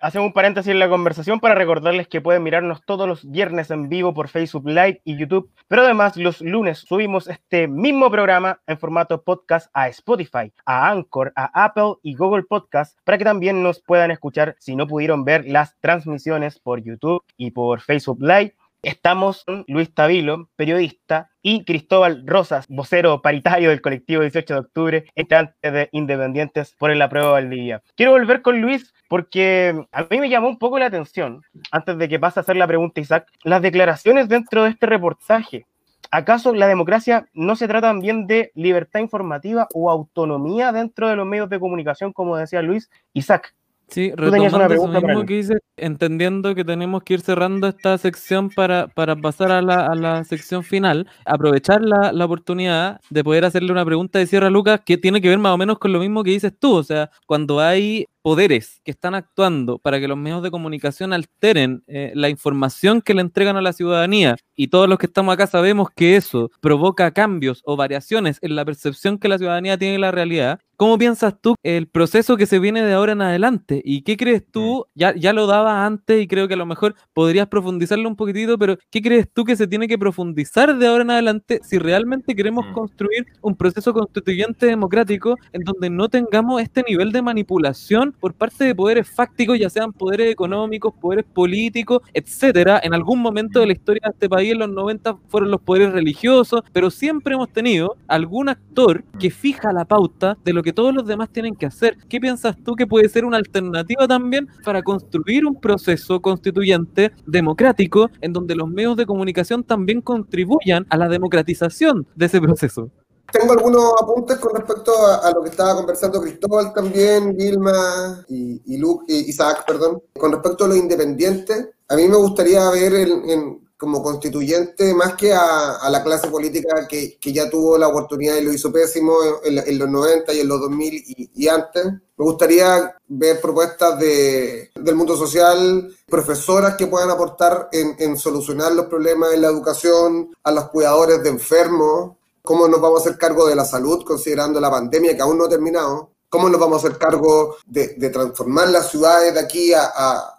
Hacemos un paréntesis en la conversación para recordarles que pueden mirarnos todos los viernes en vivo por Facebook Live y YouTube, pero además los lunes subimos este mismo programa en formato podcast a Spotify, a Anchor, a Apple y Google Podcast para que también nos puedan escuchar si no pudieron ver las transmisiones por YouTube y por Facebook Live. Estamos con Luis Tabilo, periodista, y Cristóbal Rosas, vocero paritario del colectivo 18 de octubre, integrante de Independientes por el apruebo Valdivia. Quiero volver con Luis porque a mí me llamó un poco la atención, antes de que pase a hacer la pregunta Isaac, las declaraciones dentro de este reportaje. ¿Acaso la democracia no se trata también de libertad informativa o autonomía dentro de los medios de comunicación, como decía Luis? Isaac, Sí, retomando eso mismo que dice, entendiendo que tenemos que ir cerrando esta sección para, para pasar a la, a la, sección final, aprovechar la, la, oportunidad de poder hacerle una pregunta de cierre a Lucas que tiene que ver más o menos con lo mismo que dices tú, o sea, cuando hay poderes que están actuando para que los medios de comunicación alteren eh, la información que le entregan a la ciudadanía y todos los que estamos acá sabemos que eso provoca cambios o variaciones en la percepción que la ciudadanía tiene de la realidad, ¿cómo piensas tú el proceso que se viene de ahora en adelante? ¿Y qué crees tú? Mm. Ya, ya lo daba antes y creo que a lo mejor podrías profundizarlo un poquitito, pero ¿qué crees tú que se tiene que profundizar de ahora en adelante si realmente queremos mm. construir un proceso constituyente democrático en donde no tengamos este nivel de manipulación por parte de poderes fácticos, ya sean poderes económicos, poderes políticos, etcétera. En algún momento de la historia de este país, en los 90, fueron los poderes religiosos, pero siempre hemos tenido algún actor que fija la pauta de lo que todos los demás tienen que hacer. ¿Qué piensas tú que puede ser una alternativa también para construir un proceso constituyente democrático en donde los medios de comunicación también contribuyan a la democratización de ese proceso? Tengo algunos apuntes con respecto a, lo que estaba conversando Cristóbal también, Vilma y, y, Luke, Isaac, perdón. Con respecto a lo independiente, a mí me gustaría ver en, como constituyente más que a, la clase política que, que, ya tuvo la oportunidad y lo hizo pésimo en, los 90 y en los 2000 y, y, antes. Me gustaría ver propuestas de, del mundo social, profesoras que puedan aportar en, en solucionar los problemas en la educación, a los cuidadores de enfermos, cómo nos vamos a hacer cargo de la salud considerando la pandemia que aún no ha terminado, cómo nos vamos a hacer cargo de, transformar las ciudades de aquí a,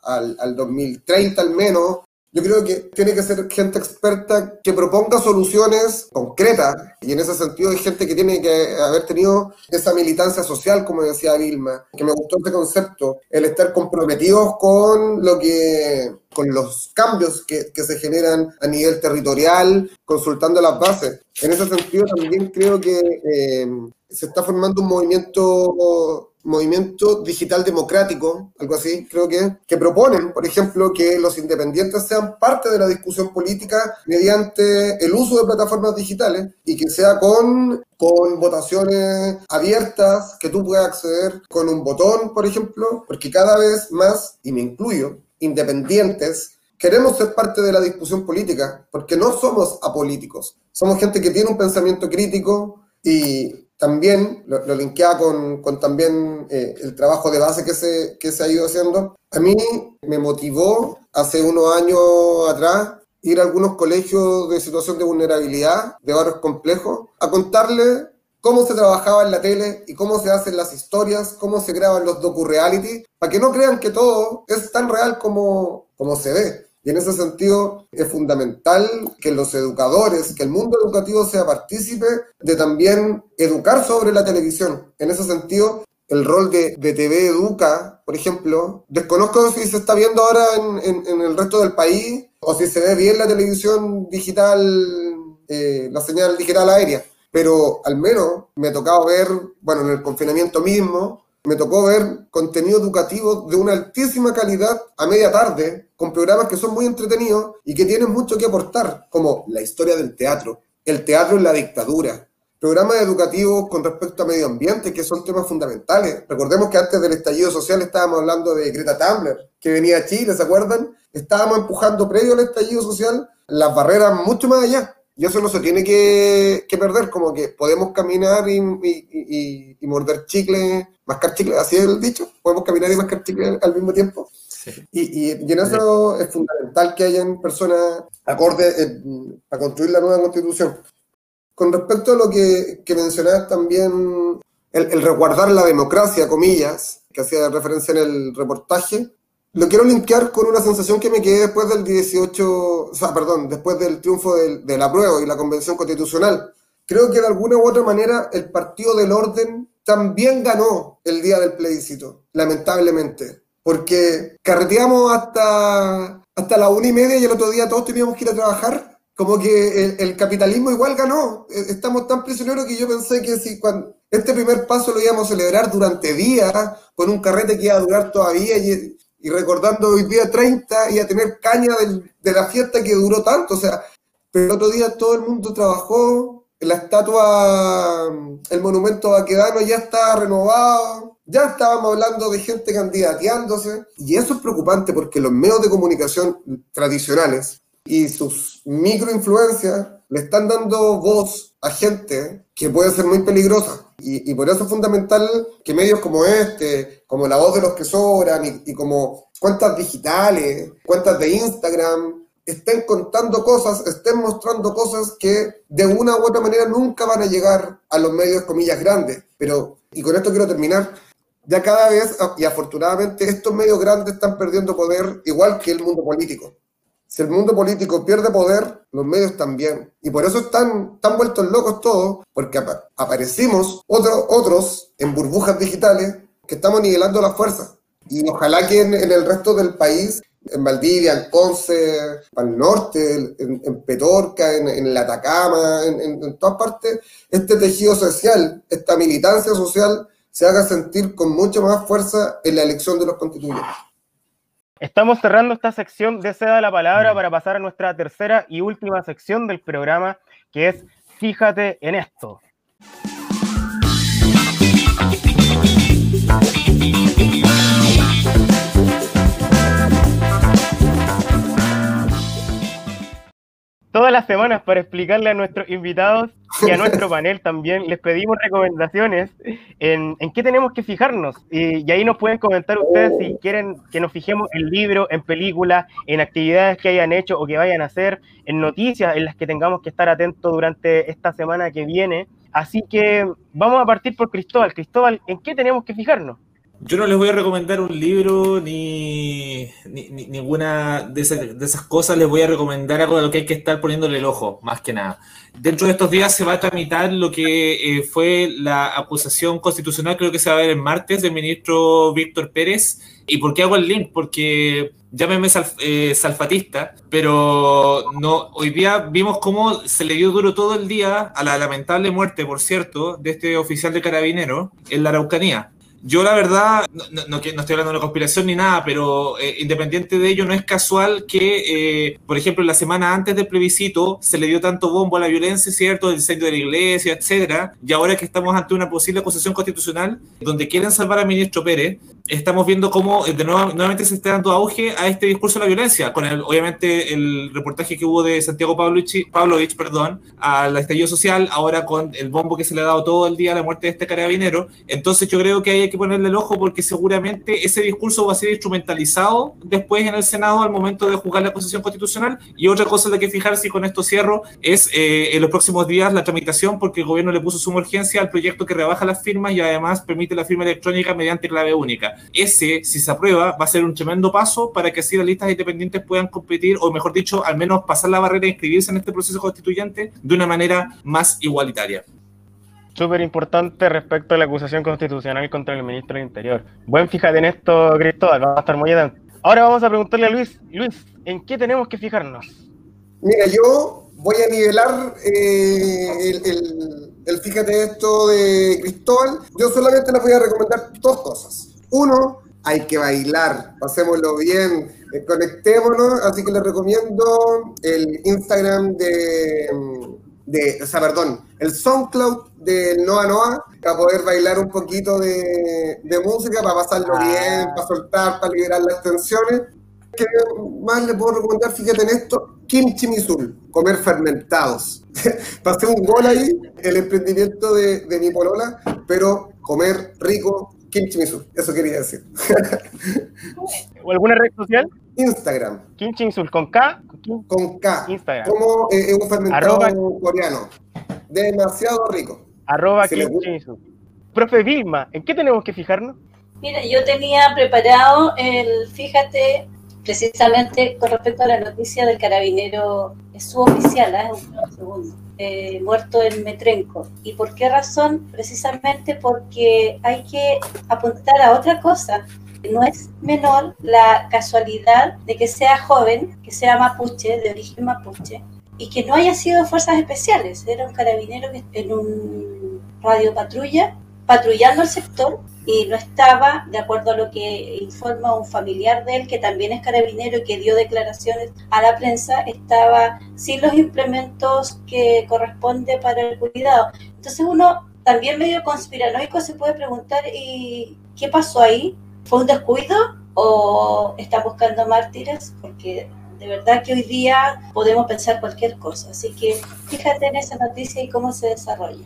al, 2030 al menos Yo creo que tiene que ser gente experta que proponga soluciones concretas y en ese sentido hay gente que tiene que haber tenido esa militancia social, como decía Vilma, que me gustó este concepto, el estar comprometidos con lo que con los cambios que, que se generan a nivel territorial, consultando las bases. En ese sentido también creo que eh, se está formando un movimiento movimiento digital democrático, algo así, creo que, que proponen, por ejemplo, que los independientes sean parte de la discusión política mediante el uso de plataformas digitales y que sea con, con votaciones abiertas, que tú puedas acceder con un botón, por ejemplo, porque cada vez más, y me incluyo, independientes, queremos ser parte de la discusión política, porque no somos apolíticos, somos gente que tiene un pensamiento crítico y también lo, lo linkea con, con también eh, el trabajo de base que se, que se ha ido haciendo. A mí me motivó hace unos años atrás ir a algunos colegios de situación de vulnerabilidad, de barrios complejos, a contarles cómo se trabajaba en la tele y cómo se hacen las historias, cómo se graban los docu-reality, para que no crean que todo es tan real como, como se ve. Y en ese sentido es fundamental que los educadores, que el mundo educativo sea partícipe de también educar sobre la televisión. En ese sentido, el rol de, de TV Educa, por ejemplo, desconozco si se está viendo ahora en, en, el resto del país o si se ve bien la televisión digital, eh, la señal digital aérea, pero al menos me ha tocado ver, bueno, en el confinamiento mismo, me tocó ver contenido educativo de una altísima calidad a media tarde, con programas que son muy entretenidos y que tienen mucho que aportar, como la historia del teatro, el teatro en la dictadura, programas educativos con respecto a medio ambiente, que son temas fundamentales. Recordemos que antes del estallido social estábamos hablando de Greta Thunberg, que venía a Chile, ¿se acuerdan? Estábamos empujando previo al estallido social las barreras mucho más allá. Y eso no se tiene que, perder, como que podemos caminar y, y morder chicle mascar chicle, así es el dicho, podemos caminar y mascar chicle al mismo tiempo. Y, y, en eso es fundamental que hayan personas acordes eh, a construir la nueva constitución. Con respecto a lo que, que mencionabas también, el, el, resguardar la democracia, comillas, que hacía referencia en el reportaje, lo quiero linkear con una sensación que me quedé después del 18, o sea, perdón, después del triunfo del, de la prueba y la convención constitucional. Creo que de alguna u otra manera el partido del orden también ganó el día del plebiscito, lamentablemente, porque carreteamos hasta, hasta la una y media y el otro día todos teníamos que ir a trabajar. Como que el, capitalismo igual ganó. E, estamos tan prisioneros que yo pensé que si cuando este primer paso lo íbamos a celebrar durante días, con un carrete que iba a durar todavía y, y recordando hoy día 30 y a tener caña de la fiesta que duró tanto. O sea, pero otro día todo el mundo trabajó, la estatua, el monumento Baquedano ya está renovado, ya estábamos hablando de gente candidateándose, y eso es preocupante porque los medios de comunicación tradicionales y sus microinfluencias le están dando voz a gente que puede ser muy peligrosa. Y, por eso es fundamental que medios como este, como La Voz de los que Sobran y, y como cuentas digitales, cuentas de Instagram, estén contando cosas, estén mostrando cosas que de una u otra manera nunca van a llegar a los medios, comillas, grandes. Pero, y con esto quiero terminar, ya cada vez, y afortunadamente, estos medios grandes están perdiendo poder igual que el mundo político. Si el mundo político pierde poder, los medios también. Y por eso están tan vueltos locos todos, porque aparecimos otros otros en burbujas digitales que estamos nivelando las fuerzas. Y ojalá que en, en el resto del país en Valdivia, en Ponce, al norte, en, Petorca, en, en, Atacama, en, todas partes, este tejido social, esta militancia social se haga sentir con mucha más fuerza en la elección de los constituyentes. Estamos cerrando esta sección de Seda la Palabra para pasar a nuestra tercera y última sección del programa, que es Fíjate en esto. Todas las semanas para explicarle a nuestros invitados y a nuestro *laughs* panel también. Les pedimos recomendaciones en, en qué tenemos que fijarnos. Y, ahí nos pueden comentar ustedes si quieren que nos fijemos en libros, en películas, en actividades que hayan hecho o que vayan a hacer, en noticias en las que tengamos que estar atentos durante esta semana que viene. Así que vamos a partir por Cristóbal. Cristóbal, ¿en qué tenemos que fijarnos? Yo no les voy a recomendar un libro ni, ninguna de esas, cosas. Les voy a recomendar algo de lo que hay que estar poniéndole el ojo, más que nada. Dentro de estos días se va a tramitar lo que eh, fue la acusación constitucional, creo que se va a ver el martes, del ministro Víctor Pérez. ¿Y por qué hago el link? Porque llámeme eh, salfatista, pero no, hoy día vimos cómo se le dio duro todo el día a la lamentable muerte, por cierto, de este oficial de carabinero en la Araucanía. Yo la verdad, no, no, no, estoy hablando de una conspiración ni nada, pero eh, independiente de ello, no es casual que, eh, por ejemplo, la semana antes del plebiscito se le dio tanto bombo a la violencia, ¿cierto? El incendio de la iglesia, etcétera, y ahora que estamos ante una posible acusación constitucional donde quieren salvar al ministro Pérez, estamos viendo cómo eh, de nuevo, nuevamente se está dando auge a este discurso de la violencia, con el, obviamente el reportaje que hubo de Santiago Pavlovich, Pavlovich perdón, al estallido social, ahora con el bombo que se le ha dado todo el día a la muerte de este carabinero. Entonces yo creo que hay que ponerle el ojo porque seguramente ese discurso va a ser instrumentalizado después en el Senado al momento de jugar la posición constitucional. Y otra cosa de que fijarse, y con esto cierro, es eh, en los próximos días la tramitación porque el gobierno le puso suma urgencia al proyecto que rebaja las firmas y además permite la firma electrónica mediante clave única. Ese, si se aprueba, va a ser un tremendo paso para que así las listas independientes puedan competir, o mejor dicho, al menos pasar la barrera e inscribirse en este proceso constituyente de una manera más igualitaria súper importante respecto a la acusación constitucional contra el ministro del Interior. Buen fíjate en esto, Cristóbal, vamos a estar muy atentos. Ahora vamos a preguntarle a Luis, Luis, ¿en qué tenemos que fijarnos? Mira, yo voy a nivelar eh, el, fíjate esto de Cristóbal. Yo solamente les voy a recomendar dos cosas. Uno, hay que bailar, pasémoslo bien, conectémonos, así que les recomiendo el Instagram de de, o sea, perdón, el SoundCloud de Noa Noa para poder bailar un poquito de, música, para pasarlo ah. bien, para soltar, para liberar las tensiones. ¿Qué más le puedo recomendar? Fíjate en esto, kimchi misul, comer fermentados. *laughs* Pasé un gol ahí, el emprendimiento de, de mi polola, pero comer rico, kimchi misul, eso quería decir. *laughs* ¿O alguna red social? Instagram. Kimchi misul, ¿con K? Con K. Instagram. Como eh, un fermentado coreano. Demasiado rico. Arroba Profe Vilma, ¿en qué tenemos que fijarnos? Mira, yo tenía preparado el, fíjate, precisamente con respecto a la noticia del carabinero suboficial, ¿eh? un segundo, eh, muerto en Metrenco. ¿Y por qué razón? Precisamente porque hay que apuntar a otra cosa. No es menor la casualidad de que sea joven, que sea mapuche, de origen mapuche, y que no haya sido fuerzas especiales. Era un carabinero que en un radio patrulla, patrullando el sector, y no estaba, de acuerdo a lo que informa un familiar de él, que también es carabinero y que dio declaraciones a la prensa, estaba sin los implementos que corresponde para el cuidado. Entonces uno también medio conspiranoico se puede preguntar, ¿y qué pasó ahí? ¿Fue un descuido o está buscando mártires? Porque de verdad que hoy día podemos pensar cualquier cosa. Así que fíjate en esa noticia y cómo se desarrolla.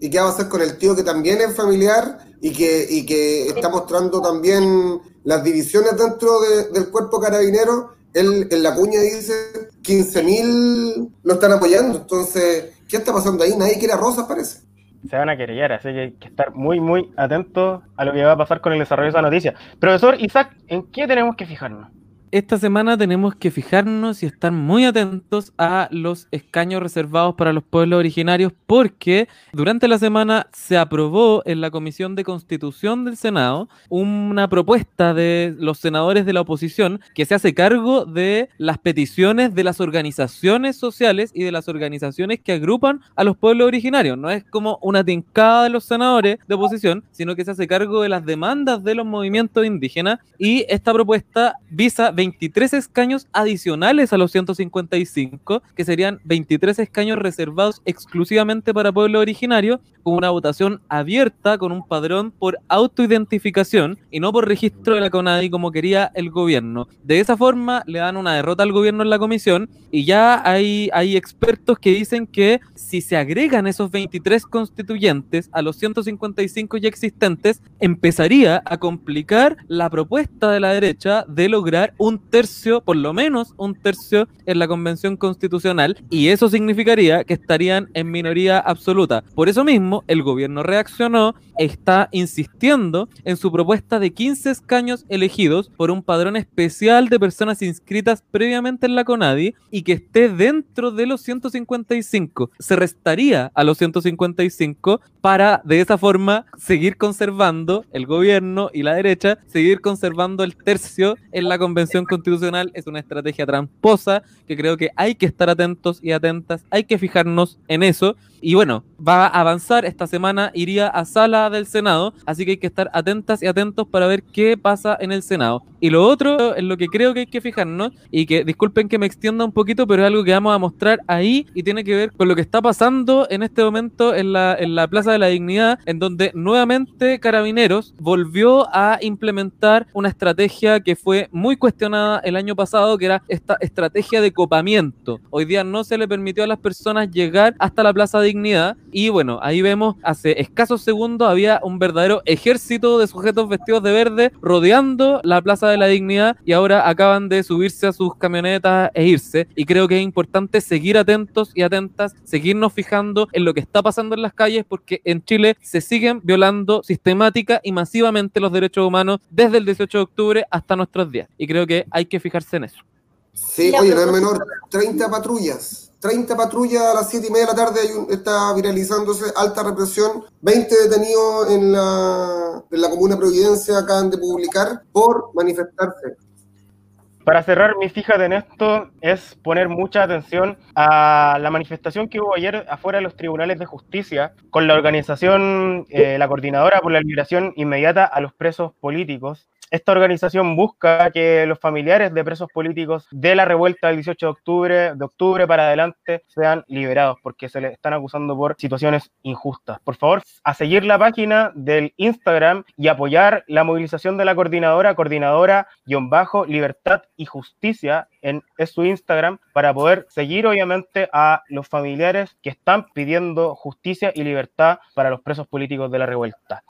¿Y qué va a hacer con el tío que también es familiar y que, está mostrando también las divisiones dentro del cuerpo carabinero? Él en la cuña dice 15.000 lo están apoyando. Entonces, ¿qué está pasando ahí? Nadie quiere a Rosas, parece se van a querellar, así que hay que estar muy, muy atentos a lo que va a pasar con el desarrollo de esa noticia. Profesor Isaac, ¿en qué tenemos que fijarnos? Esta semana tenemos que fijarnos y estar muy atentos a los escaños reservados para los pueblos originarios porque durante la semana se aprobó en la Comisión de Constitución del Senado una propuesta de los senadores de la oposición que se hace cargo de las peticiones de las organizaciones sociales y de las organizaciones que agrupan a los pueblos originarios. No es como una tincada de los senadores de oposición, sino que se hace cargo de las demandas de los movimientos indígenas y esta propuesta visa 23 escaños adicionales a los 155, que serían 23 escaños reservados exclusivamente para pueblo originario, con una votación abierta con un padrón por autoidentificación y no por registro de la CONADI como quería el gobierno. De esa forma le dan una derrota al gobierno en la comisión y ya hay, hay expertos que dicen que si se agregan esos 23 constituyentes a los 155 ya existentes, empezaría a complicar la propuesta de la derecha de lograr un un tercio, por lo menos un tercio, en la convención constitucional y eso significaría que estarían en minoría absoluta. Por eso mismo, el gobierno reaccionó, está insistiendo en su propuesta de 15 escaños elegidos por un padrón especial de personas inscritas previamente en la CONADI y que esté dentro de los 155. Se restaría a los 155 para de esa forma seguir conservando el gobierno y la derecha, seguir conservando el tercio en la convención constitucional. Es una estrategia tramposa que creo que hay que estar atentos y atentas, hay que fijarnos en eso. Y bueno, va a avanzar. Esta semana iría a sala del Senado, así que hay que estar atentas y atentos para ver qué pasa en el Senado. Y lo otro, en lo que creo que hay que fijarnos, y que disculpen que me extienda un poquito, pero es algo que vamos a mostrar ahí y tiene que ver con lo que está pasando en este momento en la, en la Plaza de la Dignidad, en donde nuevamente Carabineros volvió a implementar una estrategia que fue muy cuestionada el año pasado, que era esta estrategia de copamiento. Hoy día no se le permitió a las personas llegar hasta la Plaza de Dignidad y bueno, ahí vemos hace escasos segundos había un verdadero ejército de sujetos vestidos de verde rodeando la Plaza de la Dignidad y ahora acaban de subirse a sus camionetas e irse. Y creo que es importante seguir atentos y atentas, seguirnos fijando en lo que está pasando en las calles porque en Chile se siguen violando sistemática y masivamente los derechos humanos desde el 18 de octubre hasta nuestros días. Y creo que hay que fijarse en eso. Sí, oye, no es menor, 30 patrullas 30 patrullas a las 7 y media de la tarde está viralizándose alta represión. 20 detenidos en la, en la Comuna Providencia acaban de publicar por manifestarse. Para cerrar, mi fíjate en esto es poner mucha atención a la manifestación que hubo ayer afuera de los tribunales de justicia con la organización, eh, la coordinadora por la liberación inmediata a los presos políticos, esta organización busca que los familiares de presos políticos de la revuelta del 18 de octubre, de octubre para adelante, sean liberados porque se les están acusando por situaciones injustas. Por favor, a seguir la página del Instagram y apoyar la movilización de la coordinadora, coordinadora-libertad y justicia en su Instagram para poder seguir obviamente a los familiares que están pidiendo justicia y libertad para los presos políticos de la revuelta.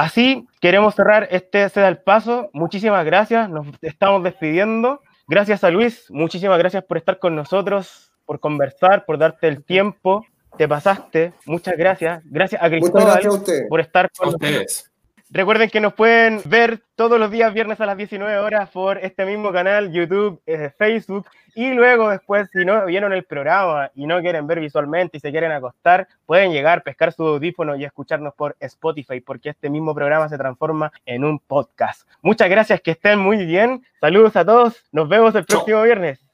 Así queremos cerrar este Se da el paso. Muchísimas gracias, nos estamos despidiendo. Gracias a Luis, muchísimas gracias por estar con nosotros, por conversar, por darte el tiempo. Te pasaste, muchas gracias. Gracias a Cristóbal por estar con nosotros. Recuerden que nos pueden ver todos los días viernes a las 19 horas por este mismo canal, YouTube, eh, Facebook. Y luego después, si no vieron el programa y no quieren ver visualmente y se quieren acostar, pueden llegar, pescar su audífono y escucharnos por Spotify, porque este mismo programa se transforma en un podcast. Muchas gracias, que estén muy bien. Saludos a todos. Nos vemos el próximo viernes.